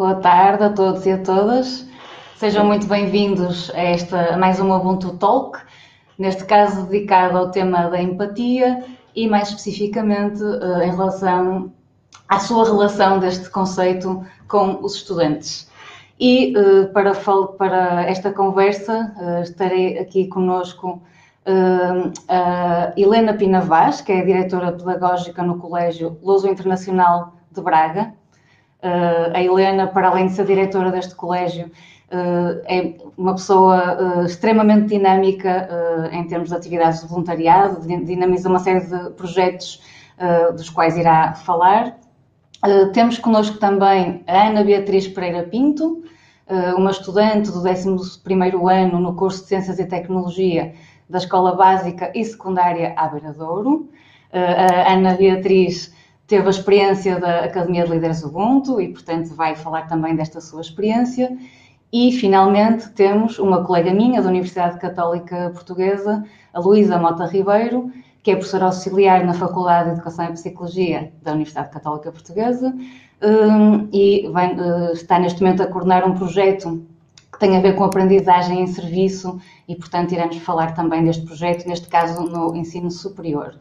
Boa tarde a todos e a todas. Sejam muito bem-vindos a esta mais uma Ubuntu Talk, neste caso dedicado ao tema da empatia e mais especificamente eh, em relação à sua relação deste conceito com os estudantes. E eh, para, para esta conversa eh, estarei aqui conosco a Helena Pina Vaz, que é diretora pedagógica no Colégio Luso Internacional de Braga. A Helena, para além de ser diretora deste colégio, é uma pessoa extremamente dinâmica em termos de atividades de voluntariado, dinamiza uma série de projetos dos quais irá falar. Temos connosco também a Ana Beatriz Pereira Pinto, uma estudante do 11 ano no curso de Ciências e Tecnologia da Escola Básica e Secundária à Beira a Ana Beatriz teve a experiência da Academia de Líderes Ubuntu e, portanto, vai falar também desta sua experiência. E, finalmente, temos uma colega minha da Universidade Católica Portuguesa, a Luísa Mota Ribeiro, que é professora auxiliar na Faculdade de Educação e Psicologia da Universidade Católica Portuguesa hum, e eh, está neste momento a coordenar um projeto que tem a ver com aprendizagem em serviço e, portanto, iremos falar também deste projeto, neste caso no ensino superior.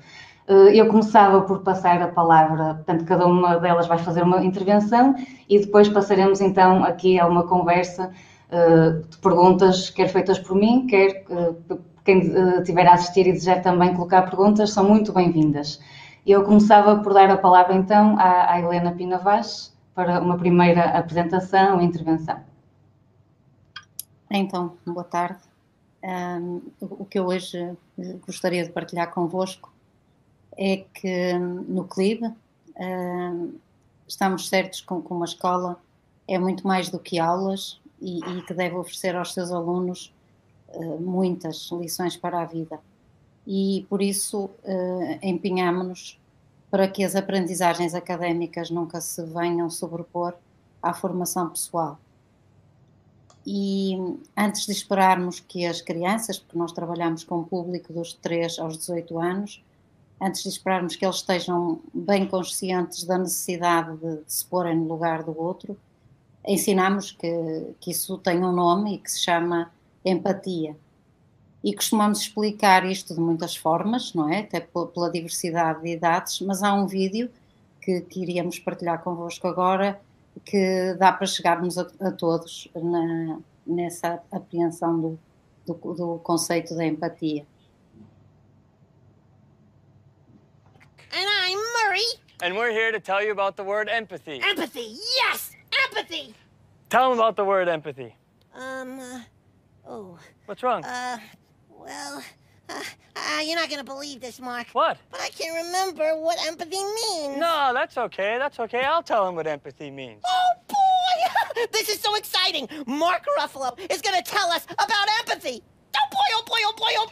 Eh, eu começava por passar a palavra, portanto, cada uma delas vai fazer uma intervenção e depois passaremos então aqui a uma conversa eh, de perguntas, quer feitas por mim, quer quem estiver eh, a assistir e desejar também colocar perguntas, são muito bem-vindas. Eu começava por dar a palavra então à, Helena Pinavaz para uma primeira apresentação e intervenção. Então, boa tarde. Um, o que eu hoje gostaria de partilhar convosco é que no CLIB um, estamos certos com que uma escola é muito mais do que aulas e, e que deve oferecer aos seus alunos eh, muitas lições para a vida. E por isso uh, empenhamos-nos para que as aprendizagens académicas nunca se venham sobrepor à formação pessoal. E antes de esperarmos que as crianças, porque nós trabalhamos com o público dos 3 aos 18 anos, antes de esperarmos que eles estejam bem conscientes da necessidade de, de se porem no lugar do outro, ensinamos que, que isso tem um nome e que se chama empatia. E costumamos explicar isto de muitas formas, não é? Até pela diversidade de idades, mas há um vídeo que, iríamos partilhar convosco agora que dá para chegarmos a, a todos na, nessa apreensão do, do, do conceito da empatia. And we're here to tell you about the word empathy. Empathy, yes! Empathy! Tell them about the word empathy. Um, uh, Oh. What's wrong? Uh, well, uh, uh, you're not gonna believe this, Mark. What? But I can't remember what empathy means. No, that's okay. That's okay. I'll tell him what empathy means. Oh, boy! this is so exciting. Mark Ruffalo is gonna tell us about empathy. Oh, boy, oh, boy, oh, boy, oh,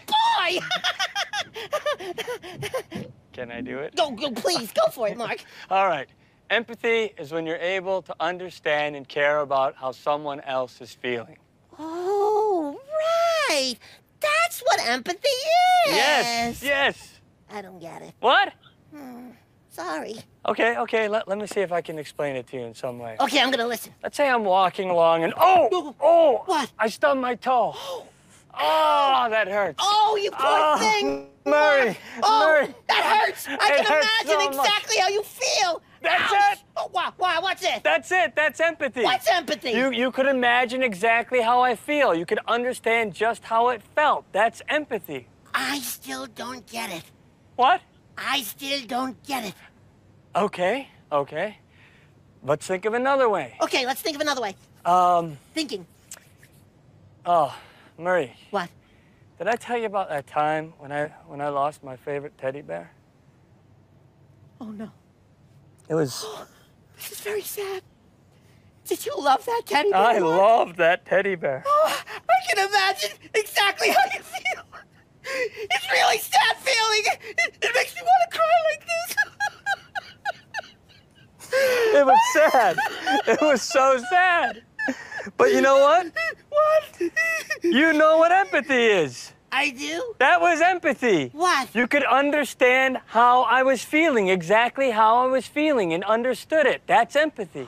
boy! Can I do it? Go, go, please, go for it, Mark. All right. Empathy is when you're able to understand and care about how someone else is feeling. Oh, right. That's what empathy is. Yes, yes. I don't get it. What? Hmm. Sorry. Okay, okay, let, let me see if I can explain it to you in some way. Okay, I'm gonna listen. Let's say I'm walking along and oh, oh, what? I stubbed my toe. Oh, that hurts. Oh, you poor oh, thing. Murray. Oh, Murray. that hurts. I it can imagine so exactly how you feel. That's Ouch. it. Oh, wow, wow, what's it? That's it. That's empathy. What's empathy? You you could imagine exactly how I feel. You could understand just how it felt. That's empathy. I still don't get it. What? I still don't get it. Okay. Okay. Let's think of another way. Okay, let's think of another way. Um. Thinking. Oh, Murray. What? Did I tell you about that time when I when I lost my favorite teddy bear? Oh no. It was. Oh, This is very sad. Did you love that teddy bear? I Mark? loved that teddy bear. Oh, I can imagine exactly how you feel. It's really sad feeling. It, it makes me want to cry like this. It was sad. It was so sad. But you know what? What? You know what empathy is. I do? That was empathy. What? You could understand how I was feeling, exactly how I was feeling, and understood it. That's empathy.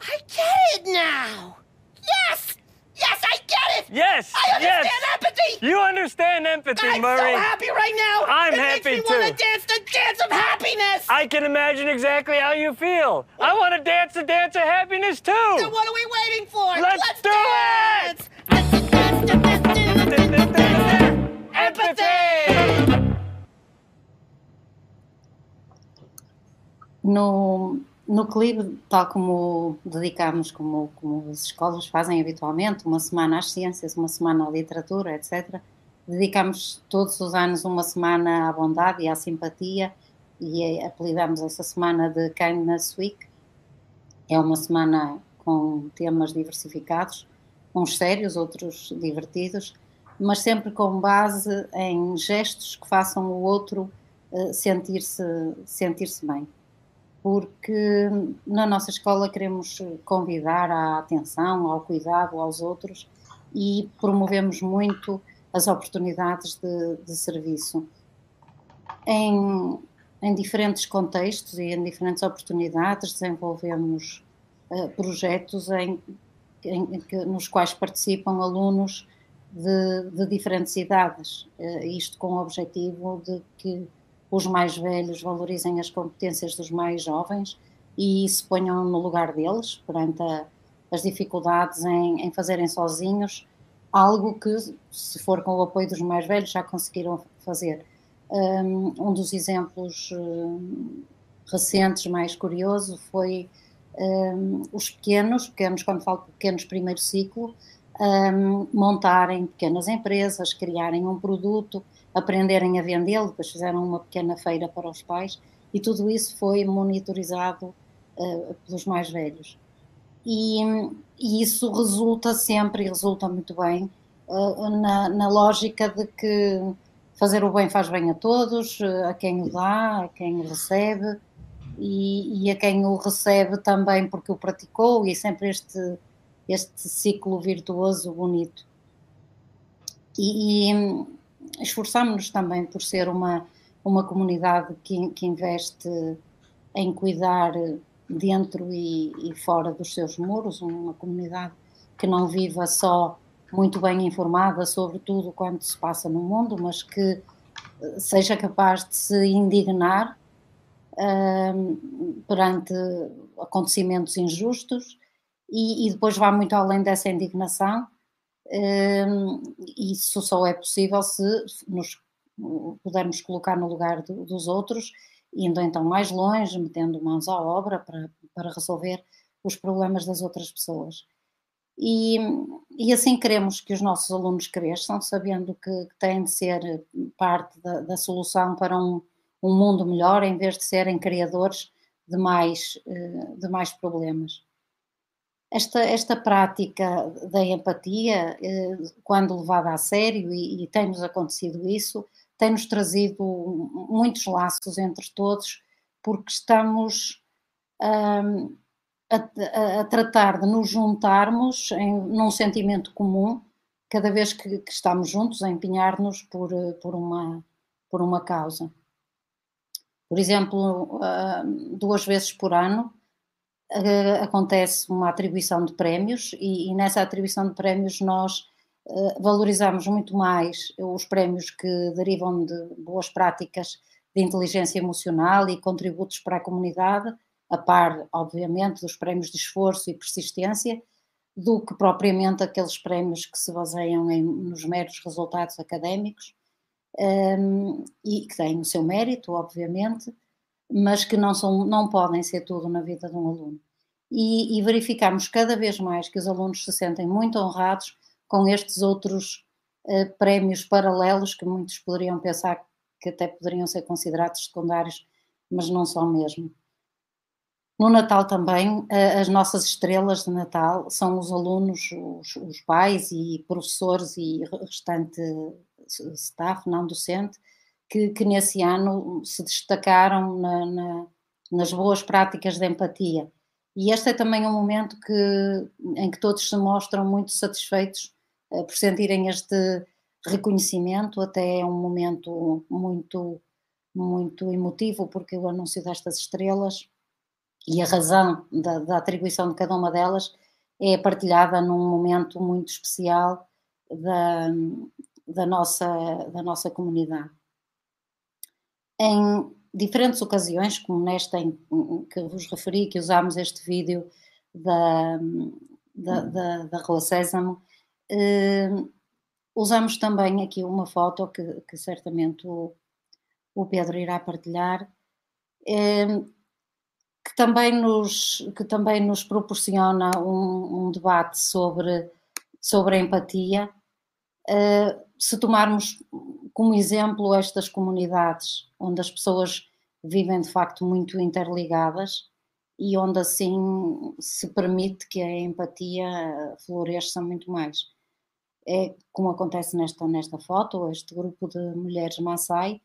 I get it now. Yes! Yes, I get it! Yes, I understand yes. empathy! You understand empathy, I'm Murray. so happy right now! I'm it happy makes me want to dance the dance of happiness! I can imagine exactly how you feel. I want to dance the dance of happiness too. Then too. what are we waiting for? Let's do dance! Let's dance! Let's dance! Let's! Empathy! No, no clipe, tal como dedicamos, como, como as escolas fazem habitualmente, uma semana às ciências, uma semana à literatura, etc., dedicamos todos os anos uma semana à bondade e à simpatia e apelidamos essa semana de Kindness Week. É uma semana com temas diversificados, uns sérios, outros divertidos, mas sempre com base em gestos que façam o outro eh, sentir-se sentir-se bem porque na nossa escola queremos convidar à atenção, ao cuidado aos outros e promovemos muito as oportunidades de, de serviço. Em, em, diferentes contextos e em diferentes oportunidades desenvolvemos uh, projetos em, em, nos quais participam alunos de, de diferentes idades, uh, isto com o objetivo de que os mais velhos valorizem as competências dos mais jovens e se ponham no lugar deles perante a, as dificuldades em, em, fazerem sozinhos algo que, se for com o apoio dos mais velhos, já conseguiram fazer. Um, um dos exemplos um, recentes, mais curioso, foi um, os pequenos, pequenos, quando falo pequenos, primeiro ciclo, montarem pequenas empresas, criarem um produto aprenderem a vendê-lo, depois fizeram uma pequena feira para os pais e tudo isso foi monitorizado uh, pelos mais velhos. E, e, isso resulta sempre, e resulta muito bem, uh, na, na, lógica de que fazer o bem faz bem a todos, a quem o dá, a quem o recebe e, e a quem o recebe também porque o praticou, e sempre este, este ciclo virtuoso bonito. E, e esforçamos-nos também por ser uma, uma comunidade que, que investe em cuidar dentro e, e, fora dos seus muros, uma comunidade que não viva só muito bem informada sobre tudo quanto se passa no mundo, mas que eh, seja capaz de se indignar uh, perante acontecimentos injustos e, e, depois vá muito além dessa indignação isso só é possível se nos pudermos colocar no lugar do, dos outros, indo então mais longe, metendo mãos à obra para, para resolver os problemas das outras pessoas. E, e assim queremos que os nossos alunos cresçam, sabendo que, que têm de ser parte da, da solução para um, um mundo melhor, em vez de serem criadores de mais, eh, de mais problemas. Esta, esta prática da empatia, eh, quando levada a sério, e, e tem-nos acontecido isso, tem-nos trazido muitos laços entre todos, porque estamos um, a, a, tratar de nos juntarmos em, num sentimento comum, cada vez que, que estamos juntos, a empenhar-nos por, por, uma, por uma causa. Por exemplo, duas vezes por ano, uh, acontece uma atribuição de prémios e, e, nessa atribuição de prémios nós uh, valorizamos muito mais os prémios que derivam de boas práticas de inteligência emocional e contributos para a comunidade, a par, obviamente, dos prémios de esforço e persistência, do que propriamente aqueles prémios que se baseiam em, nos meros resultados académicos um, e que têm o seu mérito, obviamente, mas que não, são, não podem ser tudo na vida de um aluno. E, e verificamos cada vez mais que os alunos se sentem muito honrados com estes outros uh, prémios paralelos que muitos poderiam pensar que até poderiam ser considerados secundários, mas não são mesmo. No Natal também, as nossas estrelas de Natal são os alunos, os, os pais e professores e restante staff não docente, que, que nesse ano se destacaram na, na, nas boas práticas de empatia. E este é também um momento que, em que todos se mostram muito satisfeitos uh, por sentirem este reconhecimento, até é um momento muito, muito emotivo, porque o anúncio destas estrelas e a razão da, da, atribuição de cada uma delas é partilhada num momento muito especial da, da, nossa, da nossa comunidade. Em diferentes ocasiões, como nesta em que vos referi, que usámos este vídeo da, da, da, da Rua Sésamo, eh, usamos também aqui uma foto que, que certamente o, o Pedro irá partilhar, eh, que, também nos, que também nos proporciona um, um debate sobre, sobre a empatia. Eh, se tomarmos como exemplo estas comunidades, onde as pessoas vivem de facto muito interligadas e onde assim se permite que a empatia floresça muito mais. É como acontece nesta, nesta foto, este grupo de mulheres Maasai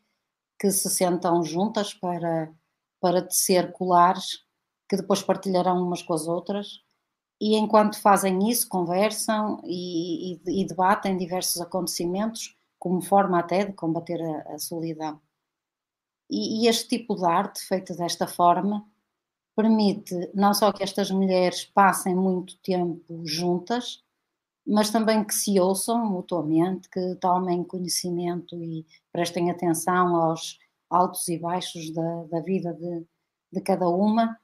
que se sentam juntas para, para tecer colares que depois partilharão umas com as outras e enquanto fazem isso conversam e, e, e debatem diversos acontecimentos como forma até de combater a, a solidão. E, e, este tipo de arte, feita desta forma, permite não só que estas mulheres passem muito tempo juntas, mas também que se ouçam mutuamente, que tomem conhecimento e prestem atenção aos altos e baixos da, da vida de, de cada uma,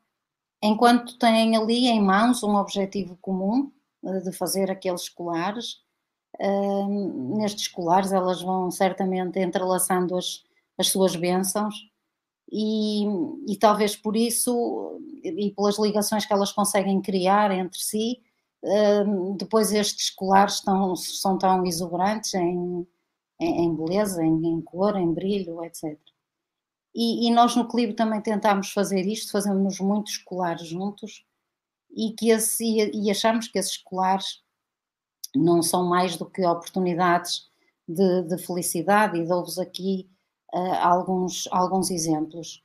enquanto têm ali em mãos um objetivo comum eh, de fazer aqueles colares. Nestes colares elas vão certamente entrelaçando as, as suas bênçãos e, e, talvez por isso e pelas ligações que elas conseguem criar entre si, depois estes colares estão, são tão exuberantes em, em, beleza, em, em, cor, em brilho, etc. E, e, nós no Clibe também tentámos fazer isto, fazemos muitos colares juntos e, que esse, e achamos que esses colares não são mais do que oportunidades de, de felicidade e dou-vos aqui uh, alguns, alguns exemplos.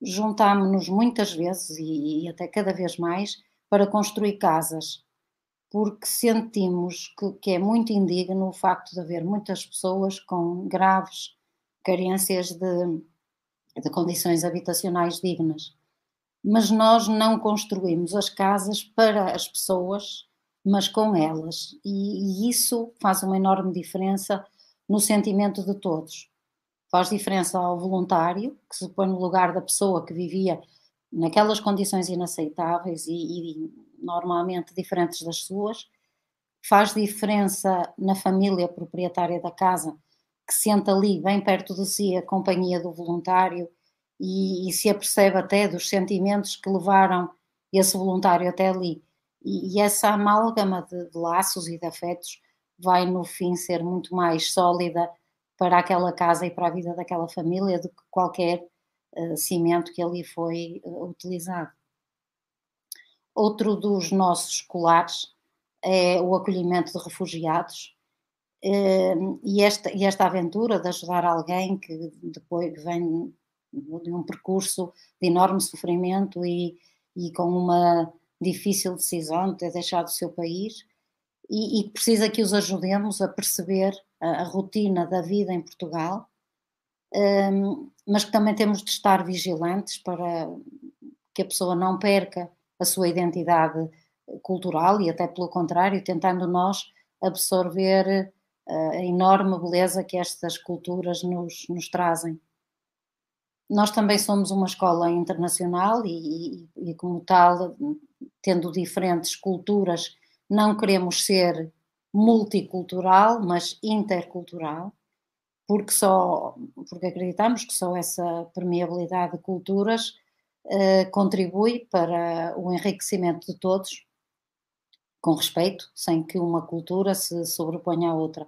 Juntámos-nos muitas vezes e, e, até cada vez mais para construir casas, porque sentimos que, que é muito indigno o facto de haver muitas pessoas com graves carências de, de condições habitacionais dignas. Mas nós não construímos as casas para as pessoas, mas com elas. E, e, isso faz uma enorme diferença no sentimento de todos faz diferença ao voluntário, que se põe no lugar da pessoa que vivia naquelas condições inaceitáveis e, e normalmente diferentes das suas, faz diferença na família proprietária da casa, que sente ali, bem perto de si, a companhia do voluntário e, e se apercebe até dos sentimentos que levaram esse voluntário até ali. E, e essa amálgama de, de laços e de afetos vai, no fim, ser muito mais sólida para aquela casa e para a vida daquela família do que qualquer uh, cimento que ali foi uh, utilizado. Outro dos nossos colares é o acolhimento de refugiados. Uh, e, esta, e esta aventura de ajudar alguém que depois vem de um percurso de enorme sofrimento e, e com uma difícil decisão de ter deixado o seu país e, e precisa que os ajudemos a perceber a, a rotina da vida em Portugal, um, mas que também temos de estar vigilantes para que a pessoa não perca a sua identidade cultural e até pelo contrário, tentando nós absorver a enorme beleza que estas culturas nos, nos trazem. Nós também somos uma escola internacional e, e, e, como tal, tendo diferentes culturas, não queremos ser multicultural, mas intercultural, porque só porque acreditamos que só essa permeabilidade de culturas uh, contribui para o enriquecimento de todos, com respeito, sem que uma cultura se sobreponha à outra.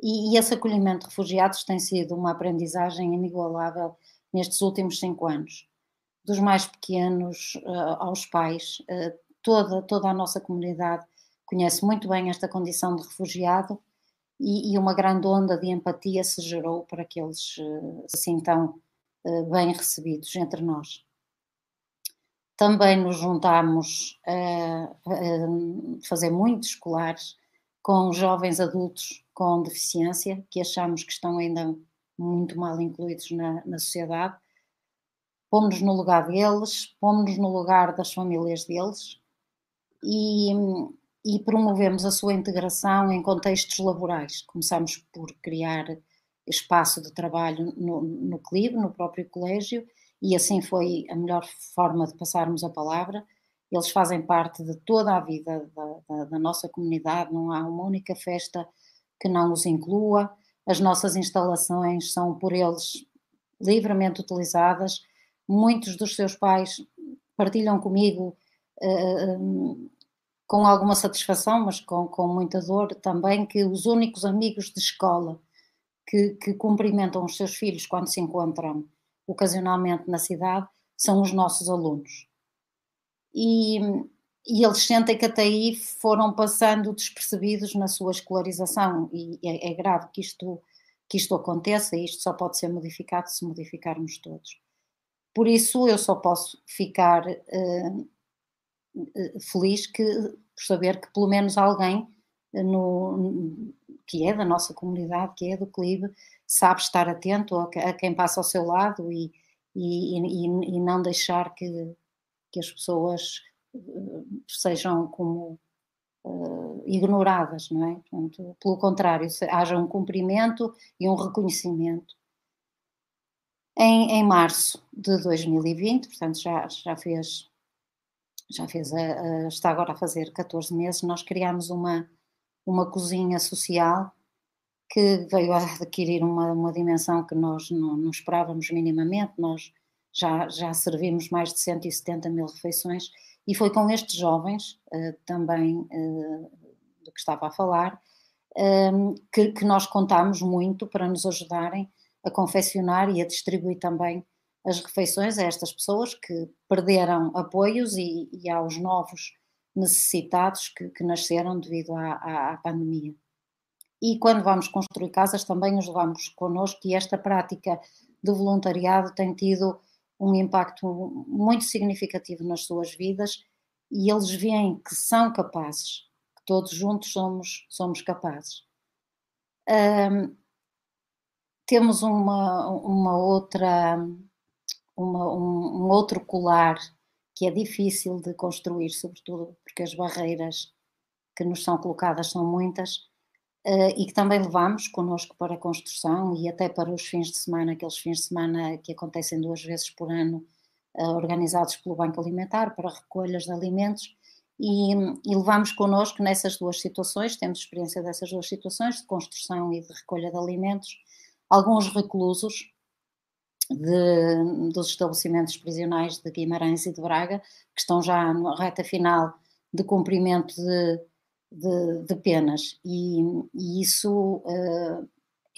E, e esse acolhimento de refugiados tem sido uma aprendizagem inigualável nestes últimos cinco anos. Dos mais pequenos uh, aos pais, uh, toda, toda a nossa comunidade conhece muito bem esta condição de refugiado e, e uma grande onda de empatia se gerou para que eles uh, se sintam bem recebidos entre nós. Também nos juntámos a, a fazer muitos escolares com jovens adultos com deficiência, que achamos que estão ainda muito mal incluídos na, na sociedade, pomos-nos no lugar deles, pomos-nos no lugar das famílias deles e, e promovemos a sua integração em contextos laborais. Começamos por criar espaço de trabalho no, no CLIB, no próprio colégio, e assim foi a melhor forma de passarmos a palavra. Eles fazem parte de toda a vida da, da, da nossa comunidade, não há uma única festa que não os inclua. As nossas instalações são por eles livremente utilizadas. Muitos dos seus pais partilham comigo uh, com alguma satisfação, mas com, com muita dor também, que os únicos amigos de escola que, que cumprimentam os seus filhos quando se encontram ocasionalmente na cidade são os nossos alunos. E, e eles sentem que até aí foram passando despercebidos na sua escolarização, e é, é grave que isto, que isto aconteça, e isto só pode ser modificado se modificarmos todos. Por isso, eu só posso ficar uh, feliz que, por saber que pelo menos alguém no, que é da nossa comunidade, que é do CLIB, sabe estar atento a, a quem passa ao seu lado e, e, e, e não deixar que, que as pessoas uh, sejam como uh, ignoradas, não é? Portanto, pelo contrário, haja um cumprimento e um reconhecimento. Em, em março de 2020, portanto já, já fez, já fez a, a, está agora a fazer 14 meses, nós criámos uma, uma cozinha social que veio a adquirir uma, uma dimensão que nós não, não, esperávamos minimamente. Nós já, já servimos mais de 170 mil refeições e foi com estes jovens, uh, também uh, do que estava a falar, um, que, que, nós contámos muito para nos ajudarem a confeccionar e a distribuir também as refeições a estas pessoas que perderam apoios e, e aos novos necessitados que, que nasceram devido à, à, à, pandemia. E quando vamos construir casas também os levamos connosco e esta prática do voluntariado tem tido um impacto muito significativo nas suas vidas e eles veem que são capazes, que todos juntos somos, somos capazes. Um, temos uma, uma outra, uma, um, um outro colar que é difícil de construir, sobretudo porque as barreiras que nos são colocadas são muitas, uh, e que também levamos connosco para a construção e até para os fins de semana, aqueles fins de semana que acontecem duas vezes por ano, uh, organizados pelo Banco Alimentar para recolhas de alimentos, e, e levamos connosco nessas duas situações, temos experiência dessas duas situações, de construção e de recolha de alimentos, alguns reclusos de, dos estabelecimentos prisionais de Guimarães e de Braga, que estão já na reta final de cumprimento de, de, de penas. E, e isso uh,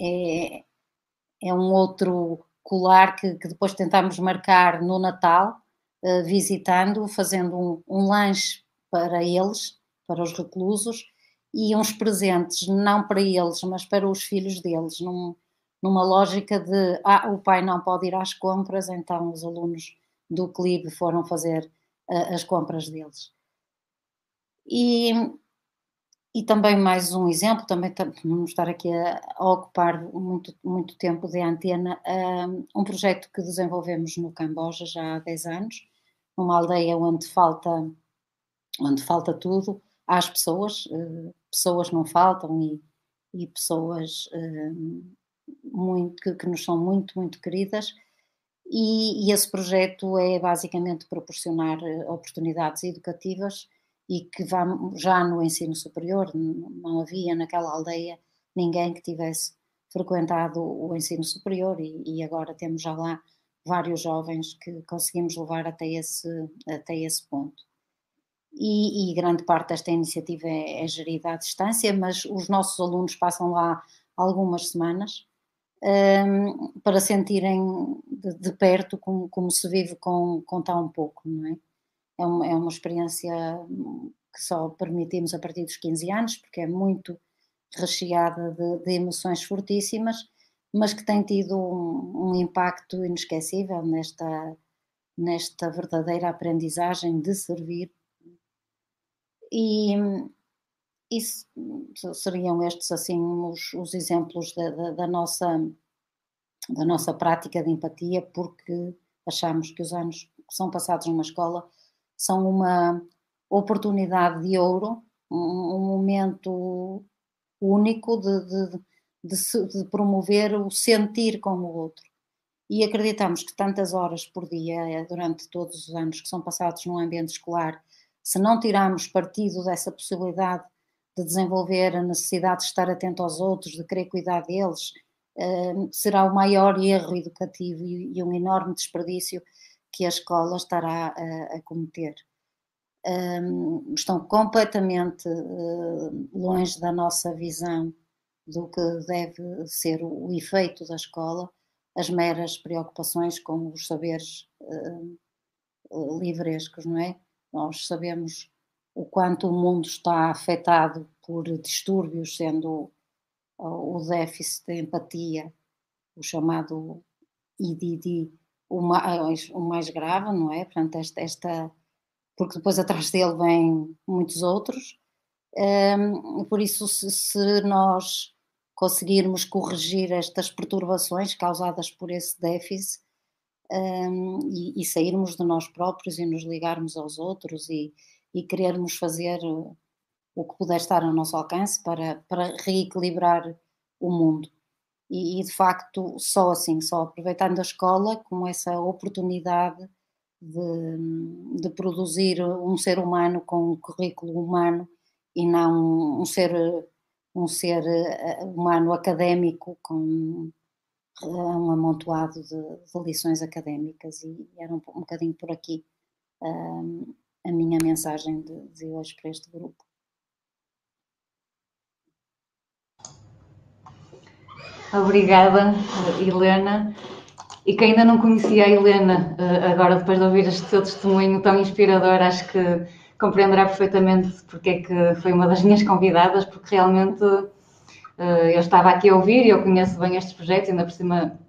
é, é um outro colar que, que, depois tentamos marcar no Natal, uh, visitando, fazendo um, um lanche para eles, para os reclusos, e uns presentes, não para eles, mas para os filhos deles, num, numa lógica de ah, o pai não pode ir às compras, então os alunos do CLIB foram fazer uh, as compras deles. E, e também mais um exemplo, também vamos estar aqui a, a ocupar muito, muito tempo de antena, uh, um projeto que desenvolvemos no Camboja já há 10 anos, numa aldeia onde falta, onde falta tudo, às pessoas, uh, pessoas não faltam e, e pessoas uh, muito, que, que nos são muito, muito queridas. E, e, esse projeto é basicamente proporcionar eh, oportunidades educativas e que vamos, já no ensino superior não havia naquela aldeia ninguém que tivesse frequentado o ensino superior e, e agora temos já lá vários jovens que conseguimos levar até esse, até esse ponto. E, e grande parte desta iniciativa é, é gerida à distância, mas os nossos alunos passam lá algumas semanas um, para sentirem de, de perto como, como, se vive com, com tão pouco, não é? É uma, é uma experiência que só permitimos a partir dos 15 anos, porque é muito recheada de, de emoções fortíssimas, mas que tem tido um, um impacto inesquecível nesta, nesta verdadeira aprendizagem de servir. E, isso seriam estes assim os, os exemplos da, da, da, nossa da nossa prática de empatia, porque achamos que os anos que são passados numa escola são uma oportunidade de ouro, um, um momento único de, de, de, de, promover o sentir com o outro. E acreditamos que tantas horas por dia, eh, durante todos os anos que são passados num ambiente escolar, se não tirarmos partido dessa possibilidade de desenvolver a necessidade de estar atento aos outros, de querer cuidar deles, eh, será o maior erro educativo e um enorme desperdício que a escola estará a, cometer. Um, estão completamente uh, longe da nossa visão do que deve ser o, efeito da escola, as meras preocupações com os saberes uh, livrescos, não é? Nós sabemos o quanto o mundo está afetado por distúrbios, sendo o, o déficit de empatia, o chamado IDD, o mais, o mais grave, não é? Portanto, esta, esta, porque depois atrás dele vêm muitos outros. Um, por isso, se, se, nós conseguirmos corrigir estas perturbações causadas por esse déficit um, e, e, sairmos de nós próprios e nos ligarmos aos outros e, e querermos fazer o, o que puder estar ao nosso alcance para, para reequilibrar o mundo. E, e, de facto só assim, só aproveitando a escola como essa oportunidade de, de, produzir um ser humano com um currículo humano e não um ser, um ser eh, humano académico com um amontoado de, de lições académicas. E era um, um bocadinho por aqui um, a minha mensagem de, de hoje para este grupo. Obrigada, Helena. E quem ainda não conhecia a Helena, eh, agora depois de ouvir este seu testemunho tão inspirador, acho que compreenderá perfeitamente porque é que foi uma das minhas convidadas, porque realmente eh, eu estava aqui a ouvir e eu conheço bem estes projetos, ainda por cima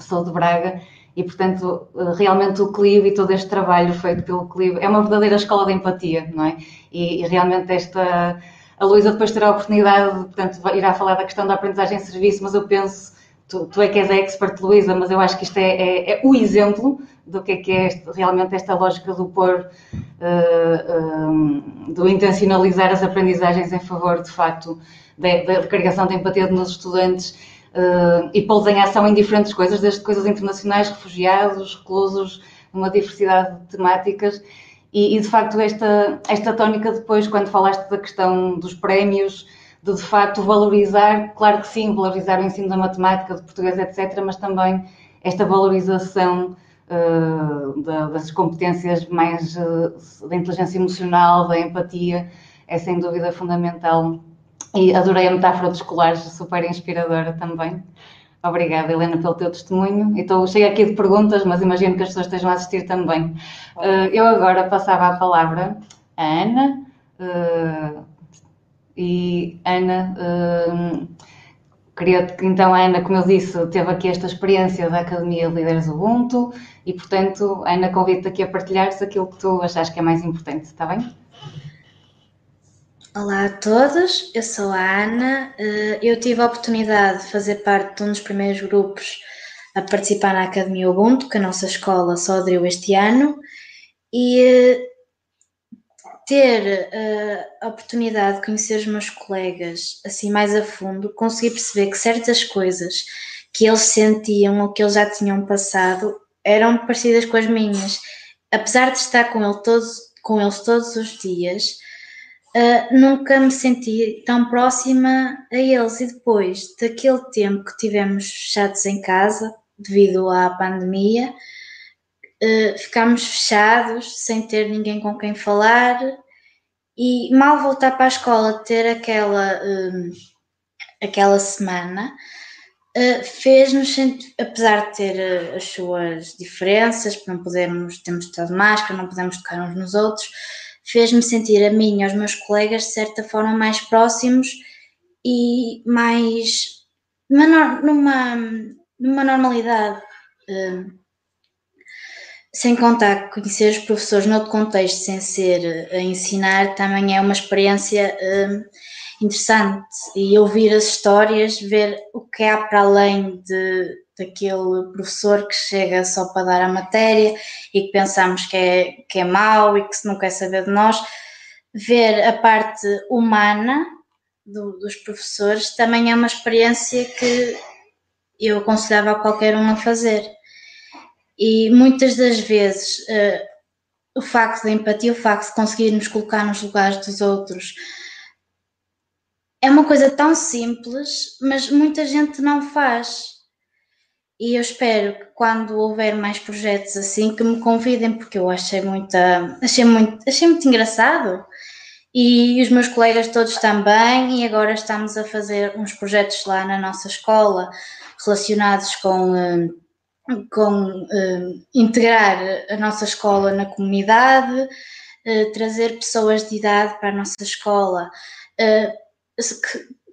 sou de Braga, e portanto eh, realmente o CLIB e todo este trabalho feito pelo CLIB é uma verdadeira escola de empatia, não é? E, e realmente esta a Luísa depois terá a oportunidade, portanto, irá falar da questão da aprendizagem em serviço, mas eu penso, tu, tu é que és a expert, Luísa, mas eu acho que isto é, é, é, o exemplo do que é que é este, realmente esta lógica do pôr, uh, uh, do intencionalizar as aprendizagens em favor, de facto, da, da carregação de empatia nos estudantes uh, e pô-los em ação em diferentes coisas, desde coisas internacionais, refugiados, reclusos, uma diversidade de temáticas e, e, de facto, esta, esta tónica, depois, quando falaste da questão dos prémios, de de facto valorizar, claro que sim, valorizar o ensino da matemática, de português, etc., mas também esta valorização uh, da, das competências mais uh, da inteligência emocional, da empatia, é sem dúvida fundamental. E adorei a metáfora dos colares, super inspiradora também. Obrigada, Helena, pelo teu testemunho. Estou cheia aqui de perguntas, mas imagino que as pessoas estejam a assistir também. Uh, eu agora passava a palavra à Ana. Uh, e Ana, uh, queria que então a Ana, como eu disse, teve aqui esta experiência da Academia de Líderes Ubuntu e, portanto, Ana, convido-te aqui a partilhares aquilo que tu achas que é mais importante, está bem? Olá a todos, eu sou a Ana. Eh, eu tive a oportunidade de fazer parte de um dos primeiros grupos a participar na Academia Ubuntu, que a nossa escola só aderiu este ano, e eh, ter eh, a oportunidade de conhecer os meus colegas assim mais a fundo, consegui perceber que certas coisas que eles sentiam ou que eles já tinham passado eram parecidas com as minhas. Apesar de estar com, ele todos, com eles todos os dias, uh, nunca me senti tão próxima a eles. E depois daquele tempo que tivemos fechados em casa, devido à pandemia, uh, ficámos fechados, sem ter ninguém com quem falar, e mal voltar para a escola, ter aquela, uh, aquela semana. Uh, fez-nos, apesar de ter uh, as suas diferenças, não podemos, temos de estar de máscara, não podemos tocar uns nos outros, fez-me sentir a mim e aos meus colegas de certa forma mais próximos e mais numa, numa, normalidade. Uh, sem contar que conhecer os professores noutro contexto, sem ser a ensinar, também é uma experiência uh, interessante. E ouvir as histórias, ver o que há para além de, daquele professor que chega só para dar a matéria e que pensamos que é, que é mau e que se não quer saber de nós. Ver a parte humana do, dos professores também é uma experiência que eu aconselhava a qualquer um a fazer. E muitas das vezes uh, o facto da empatia, o facto de conseguir nos colocar nos lugares dos outros, é uma coisa tão simples, mas muita gente não faz. E eu espero que quando houver mais projetos assim que me convidem, porque eu achei muito, achei muito, achei muito engraçado. E os meus colegas todos também, e agora estamos a fazer uns projetos lá na nossa escola relacionados com, eh, com uh, integrar a nossa escola na comunidade, uh, trazer pessoas de idade para a nossa escola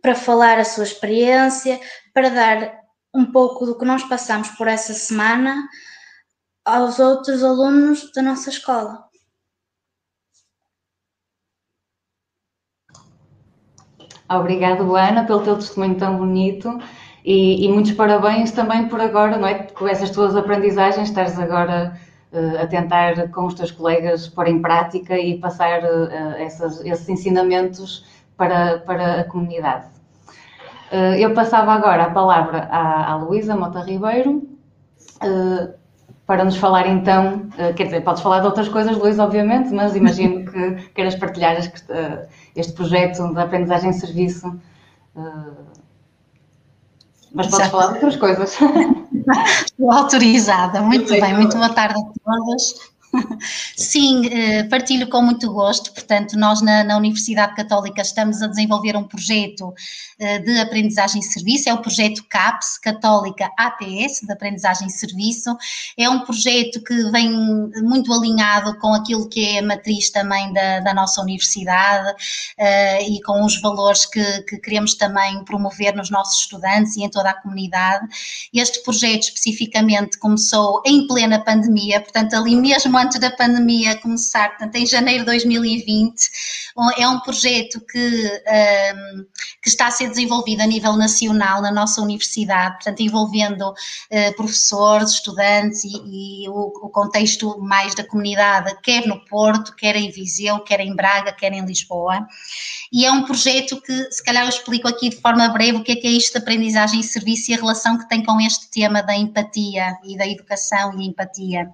para falar a sua experiência, para dar um pouco do que nós passamos por essa semana aos outros alunos da nossa escola. Obrigada, Ana, pelo teu testemunho tão bonito e, e, muitos parabéns também por agora, não é? Com essas tuas aprendizagens, estás agora uh, a tentar com os teus colegas pôr em prática e passar uh, essas, esses ensinamentos para, para a comunidade. Eh, eu passava agora a palavra à, à Luísa Mota Ribeiro eh, para nos falar então, eh, quer dizer, podes falar de outras coisas, Luísa, obviamente, mas imagino que queiras partilhar este projeto de aprendizagem em serviço. Mas podes falar de outras coisas. Estou autorizada. Muito bem, muito boa tarde a todas. Sim, partilho com muito gosto. Portanto, nós na, na, Universidade Católica estamos a desenvolver um projeto de aprendizagem e serviço, é o projeto CAPS, Católica APS, de aprendizagem e serviço. É um projeto que vem muito alinhado com aquilo que é a matriz também da, da nossa universidade uh, e com os valores que, que queremos também promover nos nossos estudantes e em toda a comunidade. Este projeto especificamente começou em plena pandemia, portanto, ali mesmo antes da pandemia começar, portanto, em janeiro de 2020. É um projeto que, um, que está a ser desenvolvido a nível nacional na nossa universidade, portanto, envolvendo uh, professores, estudantes e, e o, o, contexto mais da comunidade, quer no Porto, quer em Viseu, quer em Braga, quer em Lisboa. E é um projeto que, se calhar, eu explico aqui de forma breve o que é que é isto de aprendizagem e serviço e a relação que tem com este tema da empatia e da educação e empatia.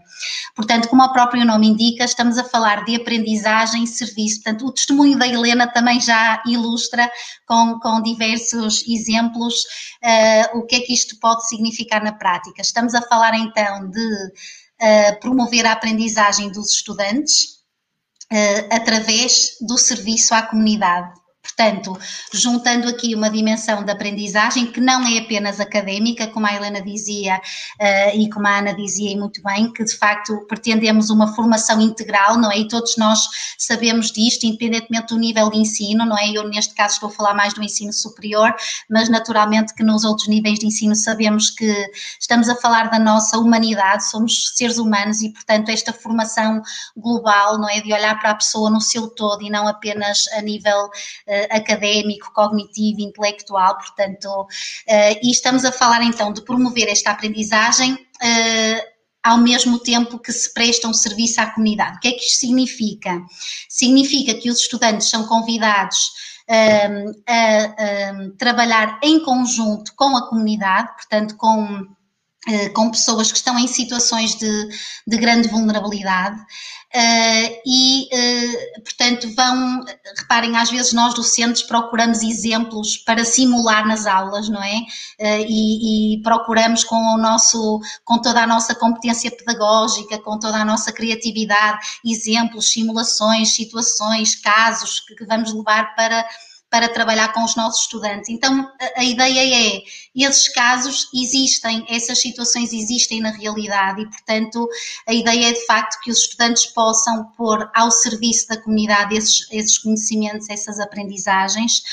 Portanto, como o próprio nome indica, estamos a falar de aprendizagem e serviço. Portanto, o testemunho da Helena também já ilustra com, com diversos exemplos uh, o que é que isto pode significar na prática. Estamos a falar então de uh, promover a aprendizagem dos estudantes. Uh, através do serviço à comunidade. Portanto, juntando aqui uma dimensão de aprendizagem que não é apenas académica, como a Helena dizia uh, e como a Ana dizia muito bem, que de facto pretendemos uma formação integral, não é? E todos nós sabemos disto, independentemente do nível de ensino, não é? Eu neste caso estou a falar mais do ensino superior, mas naturalmente que nos outros níveis de ensino sabemos que estamos a falar da nossa humanidade, somos seres humanos e, portanto, esta formação global, não é? De olhar para a pessoa no seu todo e não apenas a nível académico, cognitivo, intelectual, portanto, uh, e estamos a falar então de promover esta aprendizagem uh, ao mesmo tempo que se presta um serviço à comunidade. O que é que isto significa? Significa que os estudantes são convidados um, a, a trabalhar em conjunto com a comunidade, portanto, com com pessoas que estão em situações de, de grande vulnerabilidade Uh, e, uh, portanto, vão, reparem, às vezes nós docentes procuramos exemplos para simular nas aulas, não é? Uh, e, e, procuramos com o nosso, com toda a nossa competência pedagógica, com toda a nossa criatividade, exemplos, simulações, situações, casos que, que vamos levar para para trabalhar com os nossos estudantes. Então, a, a, ideia é, esses casos existem, essas situações existem na realidade e, portanto, a ideia é de facto que os estudantes possam pôr ao serviço da comunidade esses, esses conhecimentos, essas aprendizagens.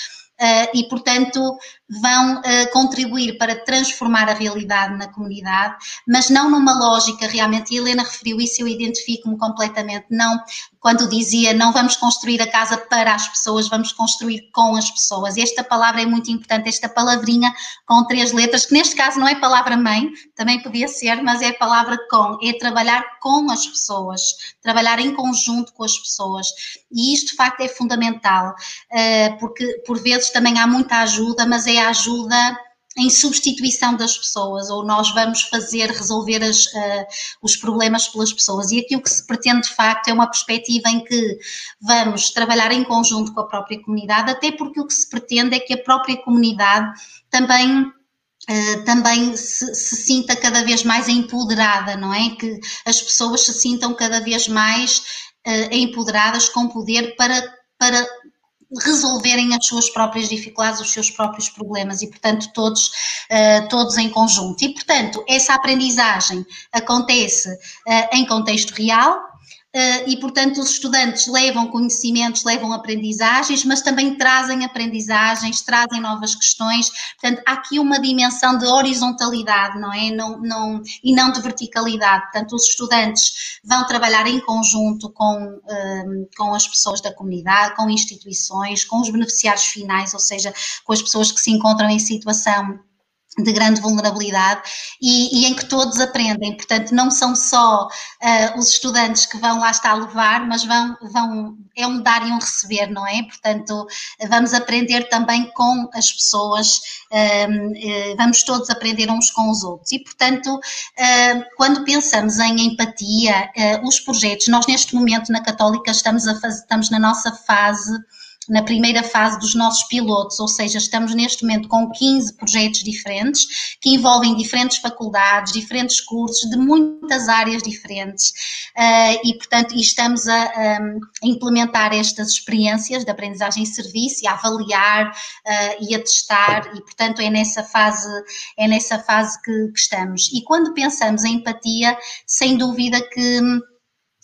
Uh, e, portanto, vão uh, contribuir para transformar a realidade na comunidade, mas não numa lógica realmente, e a Helena referiu isso, eu identifico-me completamente, não quando dizia não vamos construir a casa para as pessoas, vamos construir com as pessoas. Esta palavra é muito importante, esta palavrinha com três letras, que neste caso não é palavra mãe, também podia ser, mas é a palavra com, é trabalhar com as pessoas, trabalhar em conjunto com as pessoas. E isto de facto é fundamental, eh, porque por vezes também há muita ajuda, mas é a ajuda em substituição das pessoas, ou nós vamos fazer, resolver as, uh, os problemas pelas pessoas. E aqui o que se pretende de facto é uma perspectiva em que vamos trabalhar em conjunto com a própria comunidade, até porque o que se pretende é que a própria comunidade também Uh, também se, se, sinta cada vez mais empoderada, não é? Que as pessoas se sintam cada vez mais uh, empoderadas com poder para, para resolverem as suas próprias dificuldades, os seus próprios problemas e, portanto, todos, uh, todos em conjunto. E, portanto, essa aprendizagem acontece uh, em contexto real, e, portanto, os estudantes levam conhecimentos, levam aprendizagens, mas também trazem aprendizagens, trazem novas questões. Portanto, há aqui uma dimensão de horizontalidade, não é? Não, não, e não de verticalidade. Portanto, os estudantes vão trabalhar em conjunto com, uh, com as pessoas da comunidade, com instituições, com os beneficiários finais, ou seja, com as pessoas que se encontram em situação de grande vulnerabilidade e, e, em que todos aprendem. Portanto, não são só uh, os estudantes que vão lá estar a levar, mas vão, vão, é um dar e um receber, não é? Portanto, vamos aprender também com as pessoas, uh, vamos todos aprender uns com os outros. E, portanto, uh, quando pensamos em empatia, os projetos, nós neste momento na Católica estamos, a faz, estamos na nossa fase na primeira fase dos nossos pilotos, ou seja, estamos neste momento com 15 projetos diferentes que envolvem diferentes faculdades, diferentes cursos de muitas áreas diferentes uh, e, portanto, estamos a, um, implementar estas experiências de aprendizagem em serviço a avaliar uh, e a testar e, portanto, é nessa fase, é nessa fase que, que estamos. E quando pensamos em empatia, sem dúvida que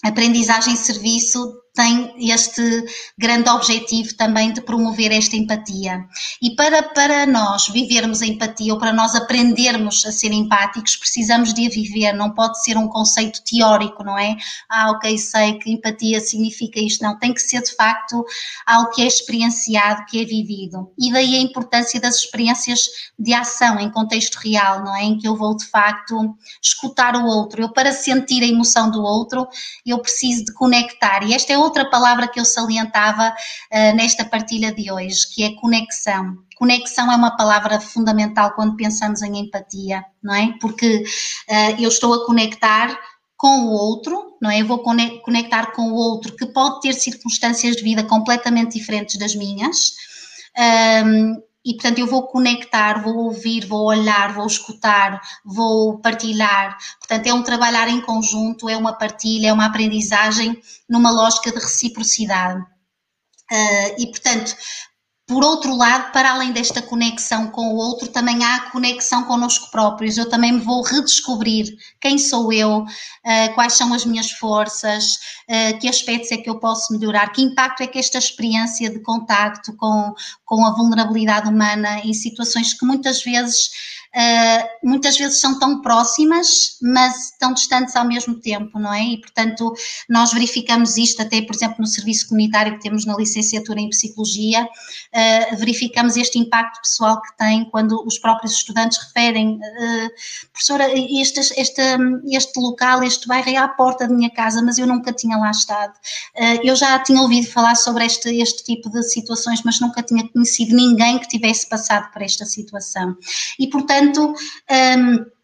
aprendizagem em serviço tem este grande objetivo também de promover esta empatia. E para, para nós vivermos a empatia ou para nós aprendermos a ser empáticos, precisamos de a viver, não pode ser um conceito teórico, não é? Ah, ok, sei que empatia significa isto. Não, tem que ser de facto algo que é experienciado, que é vivido. E daí a importância das experiências de ação em contexto real, não é? Em que eu vou de facto escutar o outro. Eu, para sentir a emoção do outro, eu preciso de conectar. E esta é outra palavra que eu salientava uh, nesta partilha de hoje, que é conexão. Conexão é uma palavra fundamental quando pensamos em empatia, não é? Porque uh, eu estou a conectar com o outro, não é? Eu vou conectar com o outro que pode ter circunstâncias de vida completamente diferentes das minhas. Um, e portanto eu vou conectar, vou ouvir, vou olhar, vou escutar, vou partilhar. Portanto, é um trabalhar em conjunto, é uma partilha, é uma aprendizagem numa lógica de reciprocidade. Uh, e portanto, por outro lado, para além desta conexão com o outro, também há a conexão connosco próprios. Eu também me vou redescobrir quem sou eu, eh, quais são as minhas forças, eh, que aspectos é que eu posso melhorar, que impacto é que esta experiência de contacto com, com a vulnerabilidade humana em situações que muitas vezes uh, muitas vezes são tão próximas, mas tão distantes ao mesmo tempo, não é? E, portanto, nós verificamos isto até, por exemplo, no serviço comunitário que temos na licenciatura em Psicologia, uh, verificamos este impacto pessoal que tem quando os próprios estudantes referem, uh, professora, este, este, este local, este bairro é à porta da minha casa, mas eu nunca tinha lá estado. Eu já tinha ouvido falar sobre este, este tipo de situações, mas nunca tinha conhecido ninguém que tivesse passado por esta situação. E, portanto, portanto, um,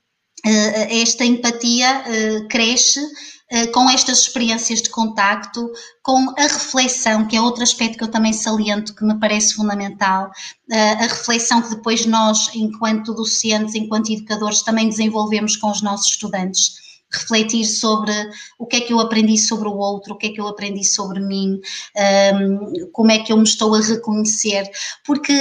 eh, esta empatia uh, cresce uh, com estas experiências de contacto, com a reflexão, que é outro aspecto que eu também saliento, que me parece fundamental, a reflexão que depois nós, enquanto docentes, enquanto educadores, também desenvolvemos com os nossos estudantes. Refletir sobre o que é que eu aprendi sobre o outro, o que é que eu aprendi sobre mim, um, como é que eu me estou a reconhecer, porque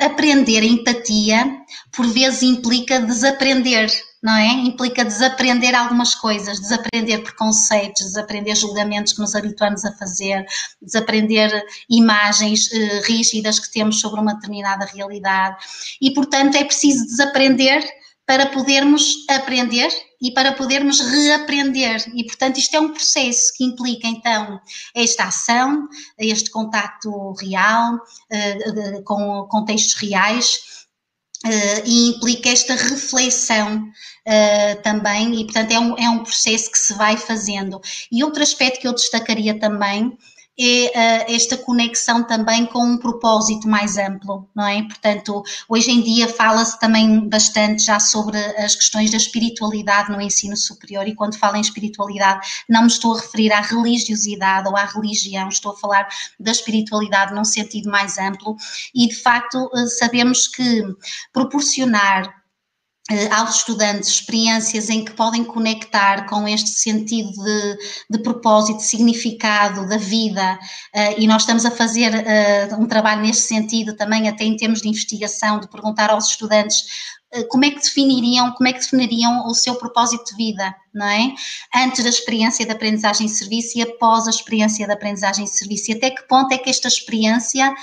aprender empatia, por vezes implica desaprender, não é? Implica desaprender algumas coisas, desaprender preconceitos, desaprender julgamentos que nos habituamos a fazer, desaprender imagens eh, rígidas que temos sobre uma determinada realidade. E, portanto, é preciso desaprender para podermos aprender e para podermos reaprender. E, portanto, isto é um processo que implica, então, esta ação, este contacto real, com contextos reais, e implica esta reflexão uh, também, e portanto é um, é um processo que se vai fazendo. E outro aspecto que eu destacaria também é uh, esta conexão também com um propósito mais amplo, não é? Portanto, hoje em dia fala-se também bastante já sobre as questões da espiritualidade no ensino superior, e quando falo em espiritualidade, não me estou a referir à religiosidade ou à religião, estou a falar da espiritualidade num sentido mais amplo, e de facto eh, sabemos que proporcionar eh, aos estudantes experiências em que podem conectar com este sentido de, de propósito, de significado da vida, uh, e nós estamos a fazer uh, um trabalho neste sentido também, até em termos de investigação, de perguntar aos estudantes como é que definiriam, como é que definiriam o seu propósito de vida, não é? Antes da experiência de aprendizagem e serviço e após a experiência de aprendizagem e serviço. E até que ponto é que esta experiência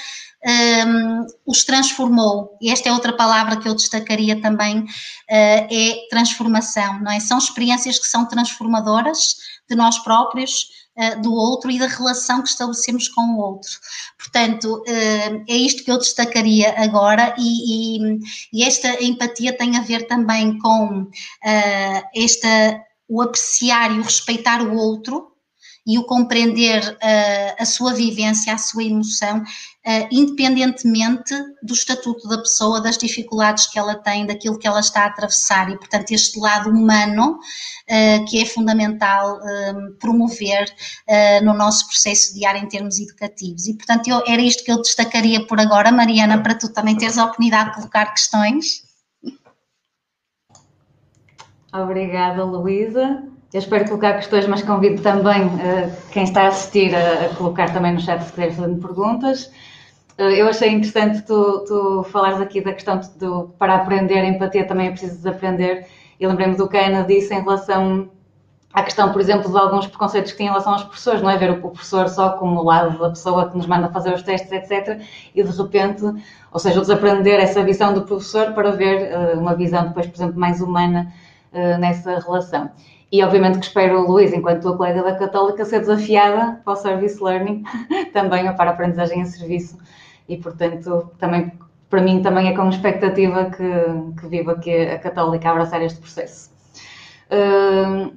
um, os transformou. E esta é outra palavra que eu destacaria também, uh, é transformação, não é? São experiências que são transformadoras de nós próprios, uh, do outro e da relação que estabelecemos com o outro. Portanto, uh, é isto que eu destacaria agora e, e, e, esta empatia tem a ver também com esta, o apreciar e o respeitar o outro, e o compreender uh, a sua vivência, a sua emoção, uh, independentemente do estatuto da pessoa, das dificuldades que ela tem, daquilo que ela está a atravessar. E, portanto, este lado humano uh, que é fundamental promover no nosso processo diário em termos educativos. E, portanto, eu, era isto que eu destacaria por agora, Mariana, para tu também teres a oportunidade de colocar questões. Obrigada, Luísa. Eu espero colocar questões, mas convido também uh, quem está a assistir a, a, colocar também no chat se quiser fazer perguntas. Uh, eu achei interessante tu, tu falares aqui da questão de, para aprender empatia também é preciso desaprender. E lembrei-me do que a Ana disse em relação à questão, por exemplo, de alguns preconceitos que têm em relação aos professores, não é? Ver o professor só como o lado da pessoa que nos manda fazer os testes, etc. E de repente, ou seja, desaprender essa visão do professor para ver uh, uma visão depois, por exemplo, mais humana nessa relação. E obviamente que espero, Luís, enquanto tua colega da Católica, ser desafiada para o Service Learning também, ou para a aprendizagem em serviço. E, portanto, também, para mim, também é com expectativa que, que viva aqui a Católica a abraçar este processo. Uh,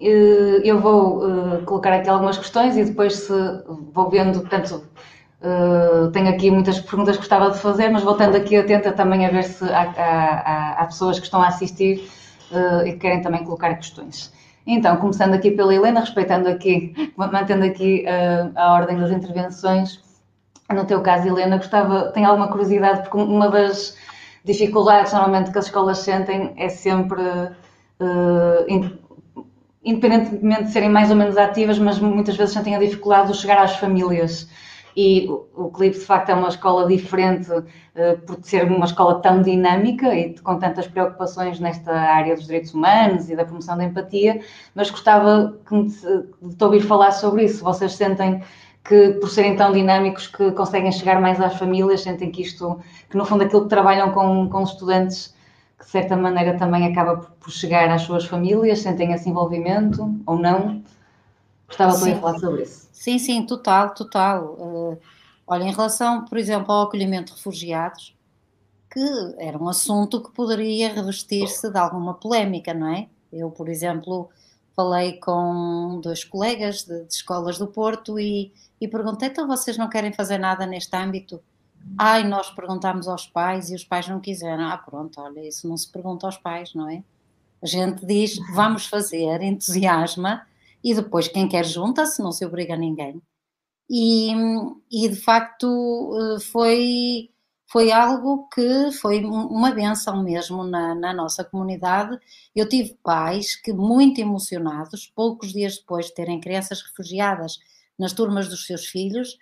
eu vou uh, colocar aqui algumas questões e depois se vou vendo, portanto, uh, tenho aqui muitas perguntas que gostava de fazer, mas voltando aqui atenta também a ver se há, há, há pessoas que estão a assistir uh, e que querem também colocar questões. Então, começando aqui pela Helena, respeitando aqui, mantendo aqui uh, a ordem das intervenções, no teu caso, Helena, gostava, tenho alguma curiosidade, porque uma das dificuldades normalmente que as escolas sentem é sempre, uh, independentemente de serem mais ou menos ativas, mas muitas vezes sentem a dificuldade de chegar às famílias e o Clipe de facto é uma escola diferente uh, por ser uma escola tão dinâmica e com tantas preocupações nesta área dos direitos humanos e da promoção da empatia, mas gostava de te ouvir falar sobre isso. Vocês sentem que por serem tão dinâmicos que conseguem chegar mais às famílias, sentem que isto, que no fundo aquilo que trabalham com, com estudantes, que de certa maneira também acaba por chegar às suas famílias, sentem esse envolvimento ou não? Gostava de falar sobre isso. Sim, sim, total, total. Uh, olha, em relação, por exemplo, ao acolhimento de refugiados, que era um assunto que poderia revestir-se de alguma polémica, não é? Eu, por exemplo, falei com dois colegas de, de escolas do Porto e, e perguntei: então vocês não querem fazer nada neste âmbito? Ai, nós perguntámos aos pais e os pais não quiseram. Ah, pronto, olha, isso não se pergunta aos pais, não é? A gente diz: vamos fazer, entusiasma e depois quem quer junta-se, não se obriga a ninguém. E, e de facto eh, foi, foi algo que foi uma benção mesmo na, na nossa comunidade. Eu tive pais que, muito emocionados, poucos dias depois de terem crianças refugiadas nas turmas dos seus filhos,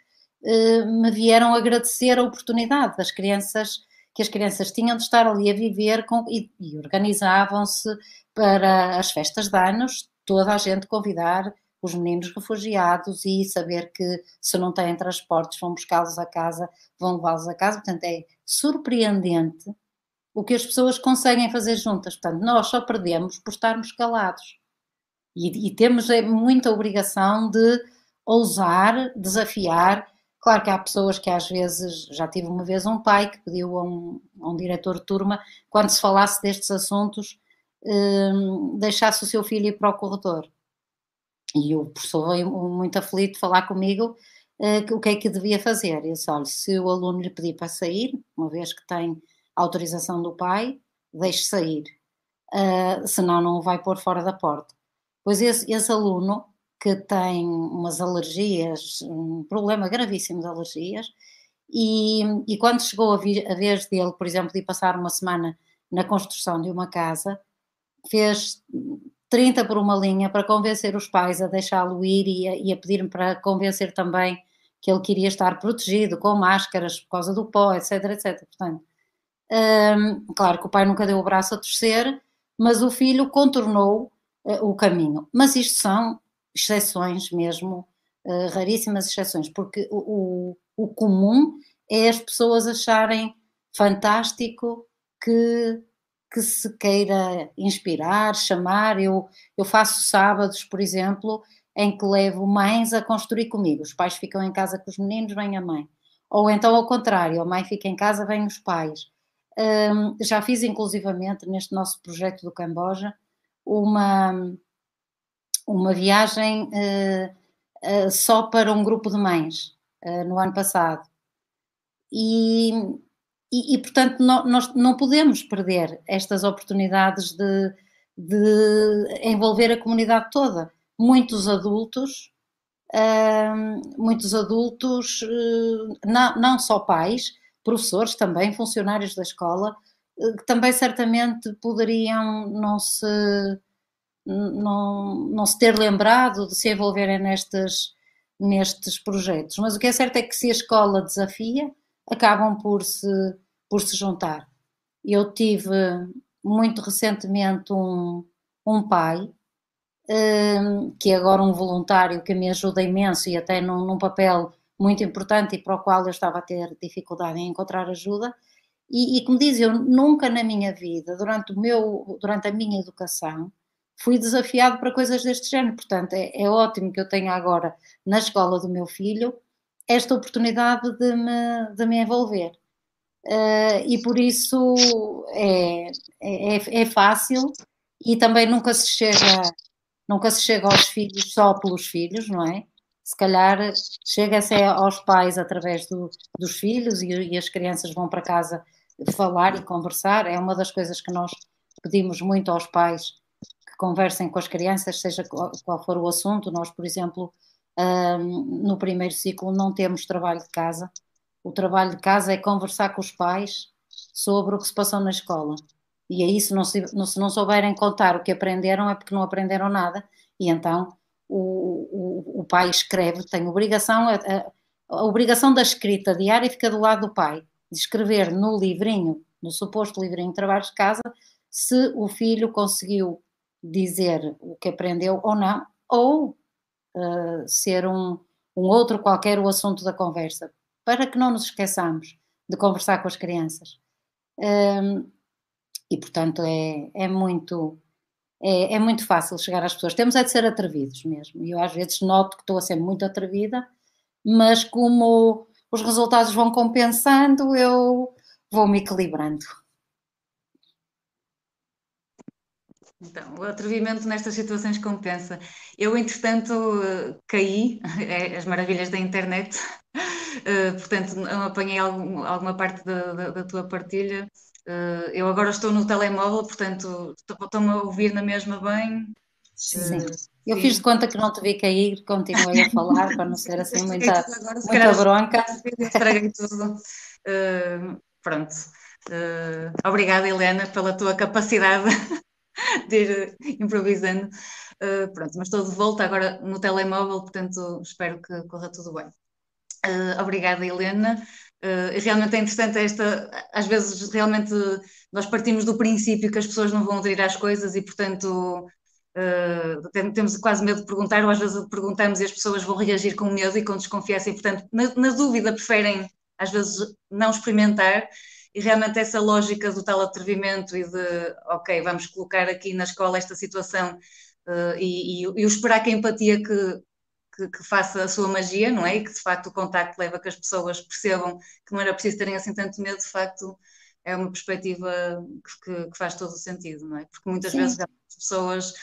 eh, me vieram agradecer a oportunidade das crianças que as crianças tinham de estar ali a viver com, e, e organizavam-se para as festas de anos, toda a gente convidar os meninos refugiados e saber que se não têm transportes vão buscá-los a casa, vão levá-los a casa. Portanto, é surpreendente o que as pessoas conseguem fazer juntas. Portanto, nós só perdemos por estarmos calados. E, e temos é, muita obrigação de ousar, desafiar. Claro que há pessoas que às vezes, já tive uma vez um pai que pediu a um, a um diretor de turma, quando se falasse destes assuntos, um, deixasse o seu filho ir para o corredor. E o professor veio muito aflito falar comigo uh, o que é que devia fazer. Eu disse, olha, se o aluno lhe pedir para sair, uma vez que tem autorização do pai, deixe sair. Uh, senão não o vai pôr fora da porta. Pois esse, esse aluno que tem umas alergias, um problema gravíssimo de alergias, e, e quando chegou a, vi, a vez dele, por exemplo, de passar uma semana na construção de uma casa, fez 30 por uma linha para convencer os pais a deixá-lo ir e a, a pedir-me para convencer também que ele queria estar protegido com máscaras por causa do pó, etc, etc. Portanto, hum, claro que o pai nunca deu o braço a torcer, mas o filho contornou uh, o caminho. Mas isto são exceções mesmo, uh, raríssimas exceções, porque o, o, o comum é as pessoas acharem fantástico que que se queira inspirar, chamar. Eu, eu faço sábados, por exemplo, em que levo mães a construir comigo. Os pais ficam em casa com os meninos, vem a mãe. Ou então ao contrário, a mãe fica em casa, vem os pais. Um, já fiz inclusivamente neste nosso projeto do Camboja uma, uma viagem uh, uh, só para um grupo de mães uh, no ano passado. E, e, e, portanto, nós não podemos perder estas oportunidades de, de envolver a comunidade toda. Muitos adultos, muitos adultos, uh, não, não só pais, professores também, funcionários da escola, uh, que também certamente poderiam não se, não, não se ter lembrado de se envolverem nestes, nestes projetos. Mas o que é certo é que se a escola desafia, acabam por se, por se juntar. Eu tive muito recentemente um, um pai, um, que é agora um voluntário que me ajuda imenso e até num, num, papel muito importante e para o qual eu estava a ter dificuldade em encontrar ajuda. E, e como diz, eu nunca na minha vida, durante, o meu, durante a minha educação, fui desafiado para coisas deste género. Portanto, é, é ótimo que eu tenha agora na escola do meu filho esta oportunidade de me, de me envolver. Uh, e por isso é, é, é, fácil e também nunca se chega nunca se chega aos filhos só pelos filhos, não é? Se calhar chega-se aos pais através do, dos filhos e, e, as crianças vão para casa falar e conversar. É uma das coisas que nós pedimos muito aos pais que conversem com as crianças, seja qual for o assunto. Nós, por exemplo, no primeiro ciclo não temos trabalho de casa. O trabalho de casa é conversar com os pais sobre o que se passou na escola. E aí, se não, se, se não souberem contar o que aprenderam, é porque não aprenderam nada. E então o, o, o pai escreve, tem obrigação, a, a, a, obrigação da escrita diária fica do lado do pai, de escrever no livrinho, no suposto livrinho de trabalho de casa, se o filho conseguiu dizer o que aprendeu ou não, ou uh, ser um, um outro qualquer o assunto da conversa, para que não nos esqueçamos de conversar com as crianças. Um, e, portanto, é, é muito. É, é, muito fácil chegar às pessoas. Temos é de ser atrevidos mesmo. Eu às vezes noto que estou a ser muito atrevida, mas como os resultados vão compensando, eu vou me equilibrando. Então, o atrevimento nestas situações compensa. Eu, entretanto, caí, é, as maravilhas da internet, uh, portanto, apanhei algum, alguma parte da, da, da tua partilha. Uh, eu agora estou no telemóvel, portanto, estou-me a ouvir na mesma bem. Sim. Uh, eu fiz de conta que não te vi cair, continuei a falar para não ser assim muita, agora, muita bronca. Estraguei tudo. pronto. obrigada, Helena, pela tua capacidade de ir improvisando. Uh, pronto, mas estou de volta agora no telemóvel, portanto espero que corra tudo bem. Uh, obrigada, Helena. Uh, realmente é interessante esta, às vezes realmente nós partimos do princípio que as pessoas não vão aderir às coisas e portanto uh, temos quase medo de perguntar ou às vezes perguntamos e as pessoas vão reagir com medo e com desconfiança e portanto na, na dúvida preferem às vezes não experimentar e realmente essa lógica do tal atrevimento e de, ok, vamos colocar aqui na escola esta situação uh, e, e, e esperar que a empatia que, que, que, faça a sua magia, não é? E que de facto o contacto leva a que as pessoas percebam que não era preciso terem assim tanto medo, de facto é uma perspectiva que, que faz todo o sentido, não é? Porque muitas Sim. vezes as pessoas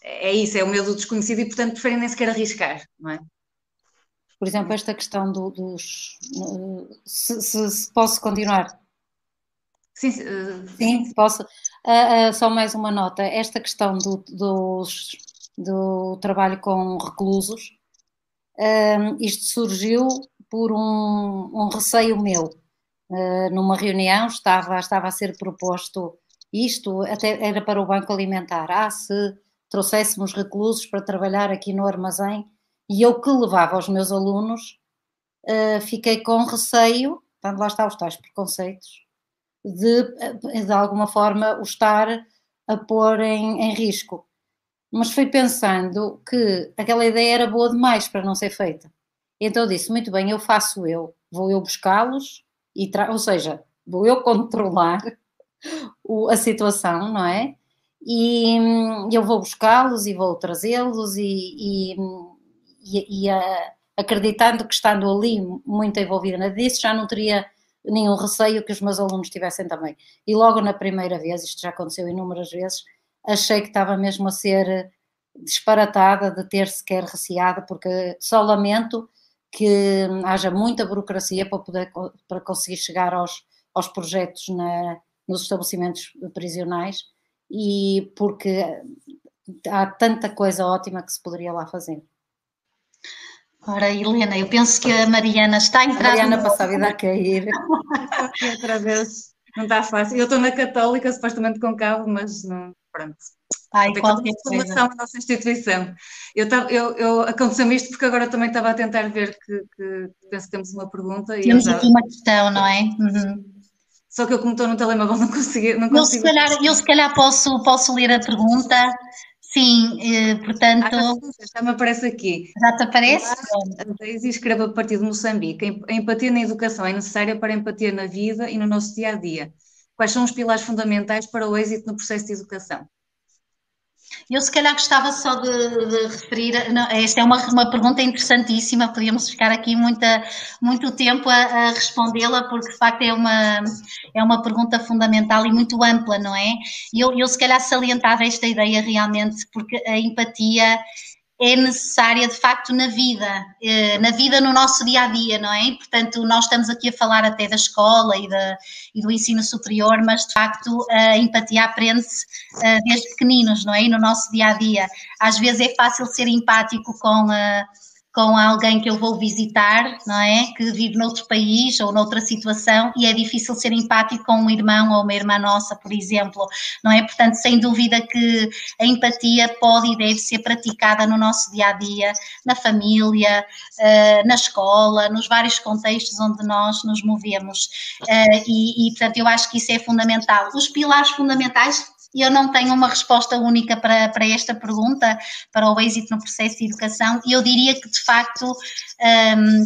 é isso, é o medo do desconhecido e portanto preferem nem sequer arriscar, não é? Por exemplo, esta questão do, dos. Se, se, se, posso continuar? Sim, uh, sim, posso. Uh, uh, só mais uma nota. Esta questão do, dos, do trabalho com reclusos, isto surgiu por um, um receio meu. numa reunião estava, estava a ser proposto isto, até era para o Banco Alimentar. Ah, se trouxéssemos reclusos para trabalhar aqui no armazém, e eu que levava os meus alunos, fiquei com receio, portanto, lá está os tais preconceitos, de, eh, de alguma forma o estar a pôr em, em risco. Mas fui pensando que aquela ideia era boa demais para não ser feita. Então disse, muito bem, eu faço eu, vou eu buscá-los, e ou seja, vou eu controlar o, a situação, não é? E hum, eu vou buscá-los e vou trazê-los e, e e, e a, acreditando que estando ali muito envolvida disso, já não teria nenhum receio que os meus alunos tivessem também. E logo na primeira vez, isto já aconteceu inúmeras vezes, achei que estava mesmo a ser disparatada de ter sequer receada, porque só lamento que haja muita burocracia para poder para conseguir chegar aos, aos projetos na, nos estabelecimentos prisionais e porque há tanta coisa ótima que se poderia lá fazer. Ora, Helena, eu penso que a Mariana está. A Mariana passa a vida a cair. Outra vez, não está fácil. Eu estou na Católica, supostamente com cabo, mas não, pronto. Ai, qualquer formação na nossa instituição. Eu, eu, eu aconteceu-me isto porque agora também estava a tentar ver que, que penso que temos uma pergunta. Temos aqui uma questão, não é? Uhum. Só que eu, como estou no telemóvel, não consegui. Não eu, se calhar, eu, se calhar, posso, posso ler a pergunta Sim, eh, portanto. Ah, já me aparece aqui. Já te aparece? A Daisy escreve a partir de Moçambique. A empatia na educação é necessária para a empatia na vida e no nosso dia a dia. Quais são os pilares fundamentais para o êxito no processo de educação? Eu se calhar gostava só de, de referir, não, esta é uma, uma pergunta interessantíssima, podíamos ficar aqui muita, muito tempo a, a respondê-la, porque de facto é uma, é uma pergunta fundamental e muito ampla, não é? Eu, eu se calhar salientava esta ideia realmente, porque a empatia é necessária de facto na vida, eh, na vida no nosso dia a dia, não é? Portanto, nós estamos aqui a falar até da escola e, da, e do ensino superior, mas de facto a empatia aprende-se eh, desde pequeninos, não é? E no nosso dia a dia. Às vezes é fácil ser empático com a com alguém que eu vou visitar, não é? Que vive noutro país ou noutra situação e é difícil ser empático com um irmão ou uma irmã nossa, por exemplo, não é? Portanto, sem dúvida que a empatia pode e deve ser praticada no nosso dia a dia, na família, eh, na escola, nos vários contextos onde nós nos movemos. Eh, e, e, portanto, eu acho que isso é fundamental. Os pilares fundamentais eu não tenho uma resposta única para, para esta pergunta, para o êxito no processo de educação, e eu diria que de facto um,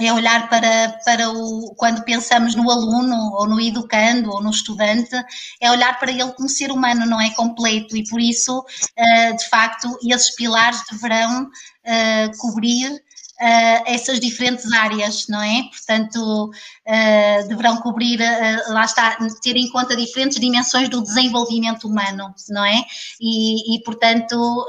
é olhar para, para o, quando pensamos no aluno, ou no educando, ou no estudante, é olhar para ele como ser humano, não é completo, e por isso, uh, de facto, esses pilares deverão uh, cobrir uh, essas diferentes áreas, não é? Portanto, uh, deverão cobrir, uh, lá está, ter em conta diferentes dimensões do desenvolvimento humano, não é? E, e portanto,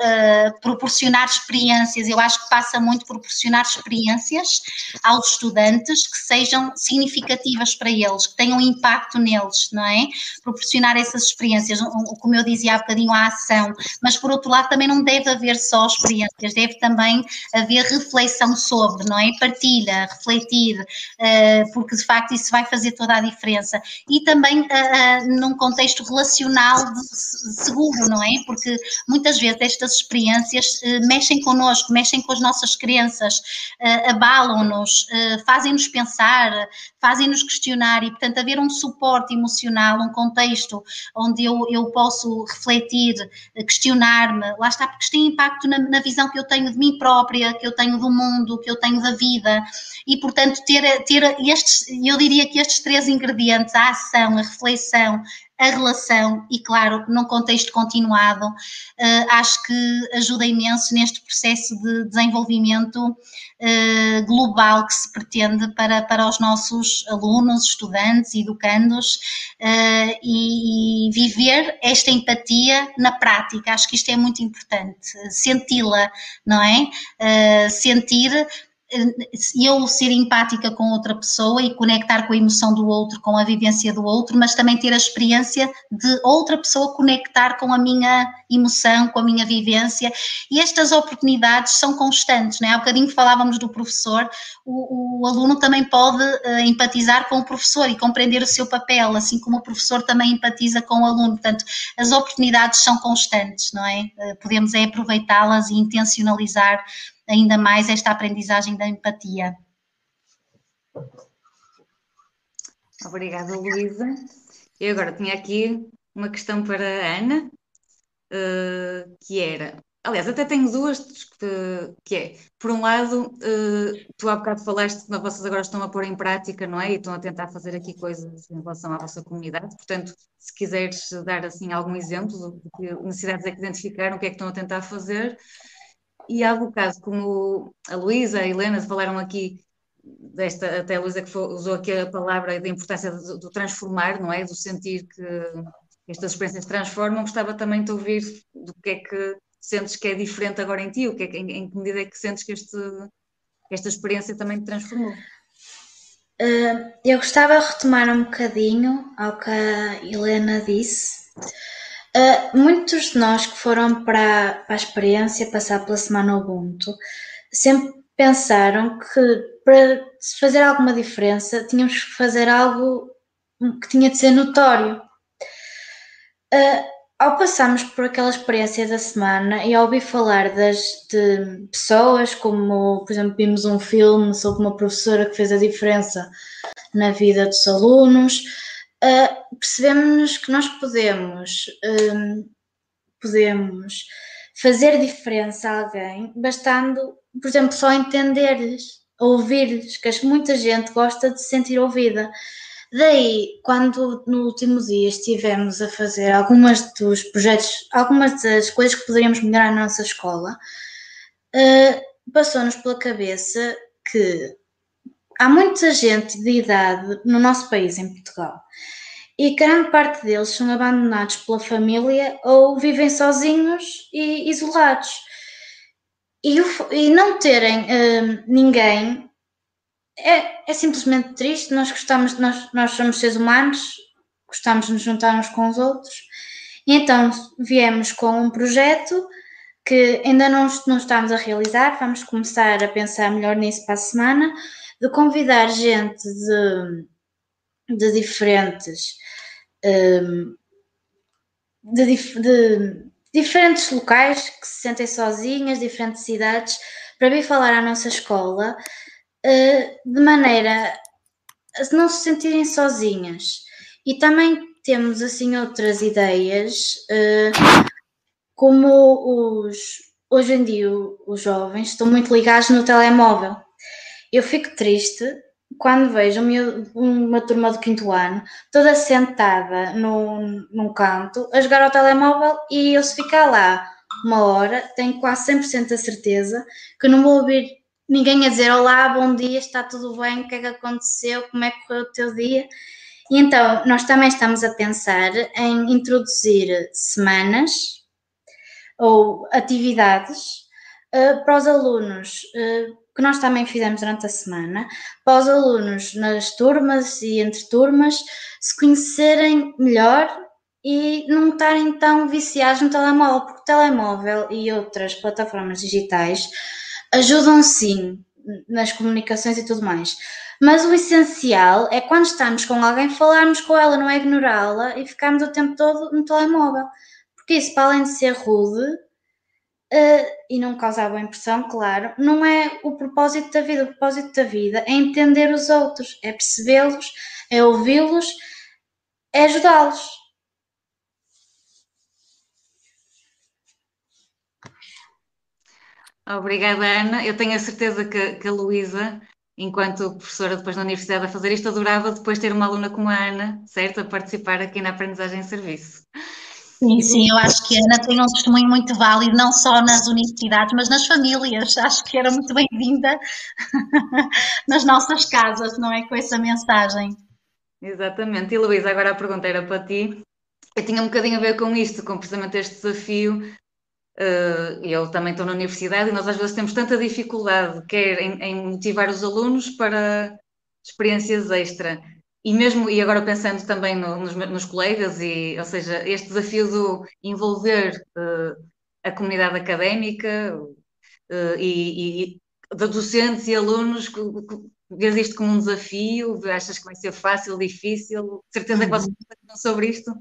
proporcionar experiências, eu acho que passa muito por proporcionar experiências aos estudantes que sejam significativas para eles, que tenham impacto neles, não é? Proporcionar essas experiências, como eu dizia há bocadinho, a ação, mas por outro lado também não deve haver só experiências, deve também haver reflexão sobre, não é? Partilha, refletir, uh, porque de facto isso vai fazer toda a diferença. E também uh, num contexto relacional seguro, não é? Porque muitas vezes estas experiências mexem connosco, mexem com as nossas crenças, abalam-nos, fazem-nos pensar, fazem-nos questionar e, portanto, haver um suporte emocional, um contexto onde eu, eu posso refletir, questionar-me, lá está, porque isto tem impacto na, na visão que eu tenho de mim própria, que eu tenho do mundo mundo, que eu tenho da vida. E, portanto, ter, ter estes, eu diria que estes três ingredientes, a ação, a reflexão, a relação e, claro, num contexto continuado, uh, acho que ajuda imenso neste processo de desenvolvimento uh, global que se pretende para, para os nossos alunos, estudantes, educandos uh, e, e, viver esta empatia na prática. Acho que isto é muito importante, senti-la, não é? sentir eu ser empática com outra pessoa e conectar com a emoção do outro, com a vivência do outro, mas também ter a experiência de outra pessoa conectar com a minha emoção, com a minha vivência. E estas oportunidades são constantes, não é? Há bocadinho falávamos do professor, o, o aluno também pode uh, empatizar com o professor e compreender o seu papel, assim como o professor também empatiza com o aluno. Portanto, as oportunidades são constantes, não é? Uh, podemos é aproveitá-las e intencionalizar ainda mais esta aprendizagem da empatia. Obrigada, Luísa. Eu agora tinha aqui uma questão para a Ana, uh, que era, aliás, até tenho duas, que, é, por um lado, uh, tu há bocado falaste que vocês agora estão a pôr em prática, não é? E estão a tentar fazer aqui coisas em relação à vossa comunidade, portanto, se quiseres dar assim algum exemplo de que necessidades é que identificaram, o que é que estão a tentar fazer, e há bocado, como a Luísa, a Helena falaram aqui, desta, até a Luísa que usou aqui a palavra da importância do, do, transformar, não é? Do sentir que estas experiências transformam, gostava também de ouvir do que é que sentes que é diferente agora em ti, o que é, em, em que medida é que sentes que este, esta experiência também te transformou? Uh, eu gostava de retomar um bocadinho ao que a Helena disse. Uh, muitos de nós que foram para, para a experiência passar pela Semana Ubuntu sempre pensaram que para se fazer alguma diferença tínhamos que fazer algo que tinha de ser notório. Uh, ao passarmos por aquela experiência da semana e ao ouvir falar das, de pessoas, como por exemplo vimos um filme sobre uma professora que fez a diferença na vida dos alunos, uh, percebemos que nós podemos, um, podemos fazer diferença a alguém bastando, por exemplo, só entender-lhes, ouvir-lhes, que muita gente gosta de se sentir ouvida. Daí, quando no último dia estivemos a fazer algumas dos projetos, algumas das coisas que poderíamos melhorar na nossa escola, uh, passou-nos pela cabeça que há muita gente de idade no nosso país, em Portugal, e grande parte deles são abandonados pela família ou vivem sozinhos e isolados. E, o, e não terem uh, ninguém é, é, simplesmente triste. Nós gostamos, nós, nós somos seres humanos, gostamos de nos juntar uns com os outros. E então viemos com um projeto que ainda não, não estamos a realizar, vamos começar a pensar melhor nisso para a semana, de convidar gente de, de diferentes de, de, diferentes locais que se sentem sozinhas, diferentes cidades, para vir falar à nossa escola uh, de maneira a não se sentirem sozinhas. E também temos assim outras ideias, uh, como os hoje em dia os jovens estão muito ligados no telemóvel. Eu fico triste quando vejo uma turma do quinto ano toda sentada num, num canto a jogar ao telemóvel e eu se ficar lá uma hora tenho quase 100% a certeza que não vou ouvir ninguém a dizer olá, bom dia, está tudo bem, o que é que aconteceu, como é que foi o teu dia? E então nós também estamos a pensar em introduzir semanas ou atividades uh, para os alunos uh, que nós também fizemos durante a semana, para os alunos nas turmas e entre turmas se conhecerem melhor e não estarem tão viciados no telemóvel, porque o telemóvel e outras plataformas digitais ajudam sim nas comunicações e tudo mais. Mas o essencial é quando estamos com alguém falarmos com ela, não é ignorá-la e ficarmos o tempo todo no telemóvel. Porque isso, para além de ser rude, Uh, e não causava impressão, claro, não é o propósito da vida. O propósito da vida é entender os outros, é percebê-los, é ouvi-los, é ajudá-los. Obrigada, Ana. Eu tenho a certeza que, que a Luísa, enquanto professora depois na universidade a fazer isto, adorava depois ter uma aluna como a Ana, certo? A participar aqui na aprendizagem em serviço. Sim, sim, eu acho que a Ana tem um testemunho muito válido, não só nas universidades, mas nas famílias. Acho que era muito bem-vinda nas nossas casas, não é? Com essa mensagem. Exatamente. E Luísa, agora a pergunta era para ti. Eu tinha um bocadinho a ver com isto, com precisamente este desafio. Uh, eu também estou na universidade e nós às vezes temos tanta dificuldade, quer em motivar os alunos para experiências extra, e mesmo, e agora pensando também no, nos, nos, colegas, e, ou seja, este desafio do envolver uh, a comunidade académica uh, e, e, de docentes e alunos, vês isto como um desafio? Achas que vai ser fácil, difícil? Certeza que vocês falam sobre isto?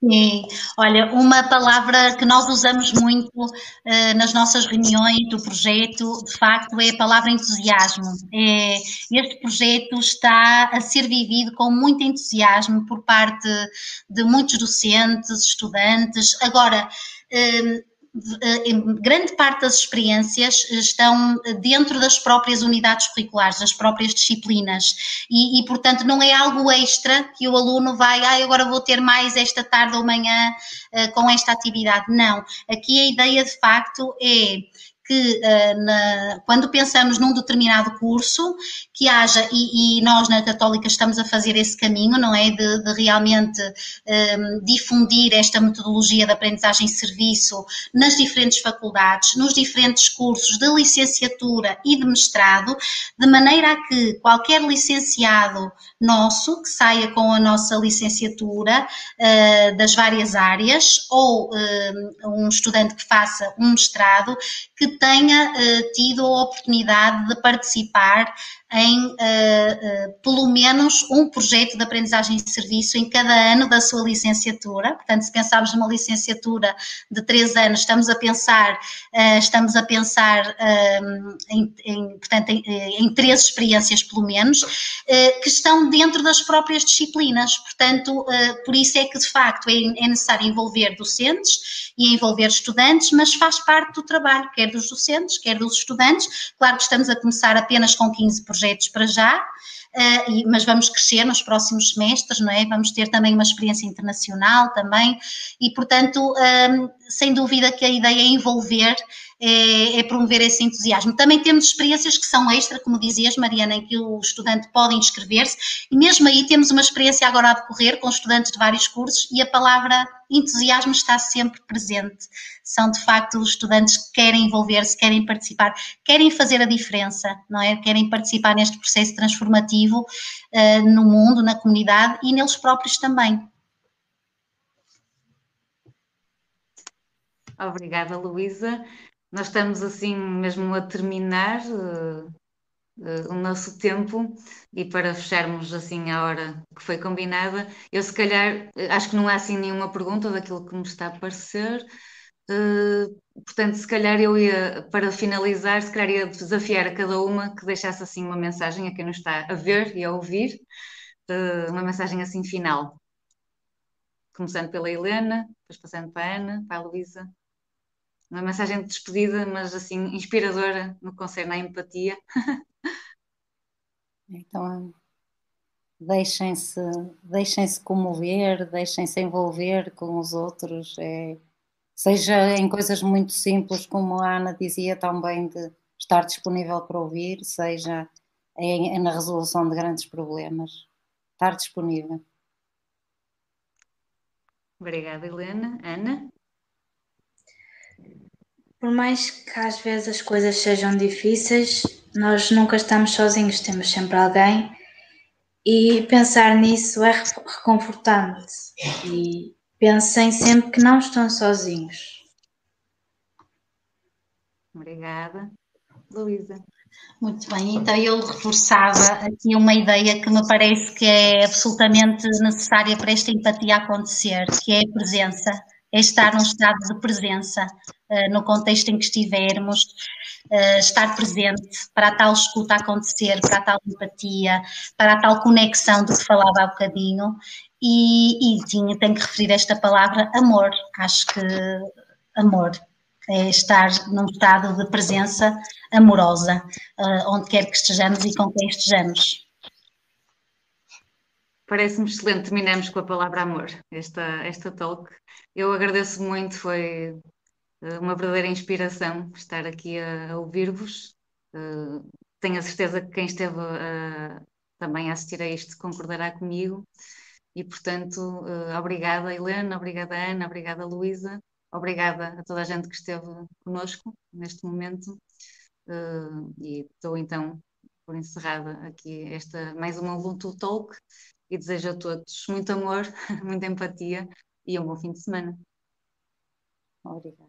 Sim, olha, uma palavra que nós usamos muito uh, nas nossas reuniões do projeto, de facto, é a palavra entusiasmo. É, este projeto está a ser vivido com muito entusiasmo por parte de muitos docentes, estudantes. Agora, uh, grande parte das experiências estão dentro das próprias unidades curriculares, das próprias disciplinas, e, e, portanto não é algo extra que o aluno vai, ah, agora vou ter mais esta tarde ou manhã com esta atividade. Não, aqui a ideia de facto é que na, quando pensamos num determinado curso, que haja, e, e, nós na Católica estamos a fazer esse caminho, não é? De, de realmente um, difundir esta metodologia de aprendizagem e serviço nas diferentes faculdades, nos diferentes cursos de licenciatura e de mestrado, de maneira a que qualquer licenciado nosso que saia com a nossa licenciatura uh, das várias áreas ou uh, um estudante que faça um mestrado que tenha uh, tido a oportunidade de participar em uh, uh, pelo menos um projeto de aprendizagem e serviço em cada ano da sua licenciatura. Portanto, se pensarmos numa licenciatura de três anos, estamos a pensar, uh, estamos a pensar em, em, portanto, em, em, três experiências pelo menos, que estão dentro das próprias disciplinas. Portanto, por isso é que de facto é, é necessário envolver docentes e envolver estudantes, mas faz parte do trabalho, quer dos docentes, quer dos estudantes. Claro que estamos a começar apenas com 15 projetos para já, mas vamos crescer nos próximos semestres, não é? Vamos ter também uma experiência internacional também, e portanto, ehm, sem dúvida que a ideia é envolver é, é, promover esse entusiasmo. Também temos experiências que são extra, como dizias, Mariana, em que o estudante pode inscrever-se, e mesmo aí temos uma experiência agora a decorrer com estudantes de vários cursos e a palavra entusiasmo está sempre presente. São de facto os estudantes que querem envolver-se, querem participar, querem fazer a diferença, não é? Querem participar neste processo transformativo uh, no mundo, na comunidade e neles próprios também. Obrigada, Luísa. Nós estamos assim mesmo a terminar uh, uh, o nosso tempo e para fecharmos assim a hora que foi combinada, eu se calhar acho que não há assim nenhuma pergunta daquilo que me está a parecer. Uh, portanto, se calhar eu ia, para finalizar, se calhar ia desafiar a cada uma que deixasse assim uma mensagem a quem nos está a ver e a ouvir, uma mensagem assim final. Começando pela Helena, depois passando para a Ana, para a Luísa uma mensagem de despedida, mas assim, inspiradora no que concerne à empatia. Então, deixem-se deixem-se comover, deixem-se envolver com os outros, é, seja em coisas muito simples, como a Ana dizia também, de estar disponível para ouvir, seja em, na resolução de grandes problemas, estar disponível. Obrigada, Helena. Ana? Por mais que às vezes as coisas sejam difíceis, nós nunca estamos sozinhos, temos sempre alguém e pensar nisso é reconfortante. E pensem sempre que não estão sozinhos. Obrigada. Luísa. Muito bem, então eu reforçava aqui uma ideia que me parece que é absolutamente necessária para esta empatia acontecer, que é a presença, é estar num estado de presença. Eh, no contexto em que estivermos, uh, estar presente para a tal escuta acontecer, para a tal empatia, para a tal conexão do que falava há bocadinho. E, e tinha, tenho que referir esta palavra amor, acho que amor, é estar num estado de presença amorosa, uh, onde quer que estejamos e com quem estejamos. Parece-me excelente, terminamos com a palavra amor, esta, esta talk. Eu agradeço muito, foi eh, uma verdadeira inspiração estar aqui a, a ouvir-vos. Uh, tenho a certeza que quem esteve também a assistir a isto concordará comigo. E, portanto, uh, obrigada, Helena, obrigada, Ana, obrigada, Luísa, obrigada a toda a gente que esteve conosco neste momento. e estou então por encerrada aqui esta mais uma Ubuntu Talk e desejo a todos muito amor, muita empatia e um bom fim de semana. Obrigada.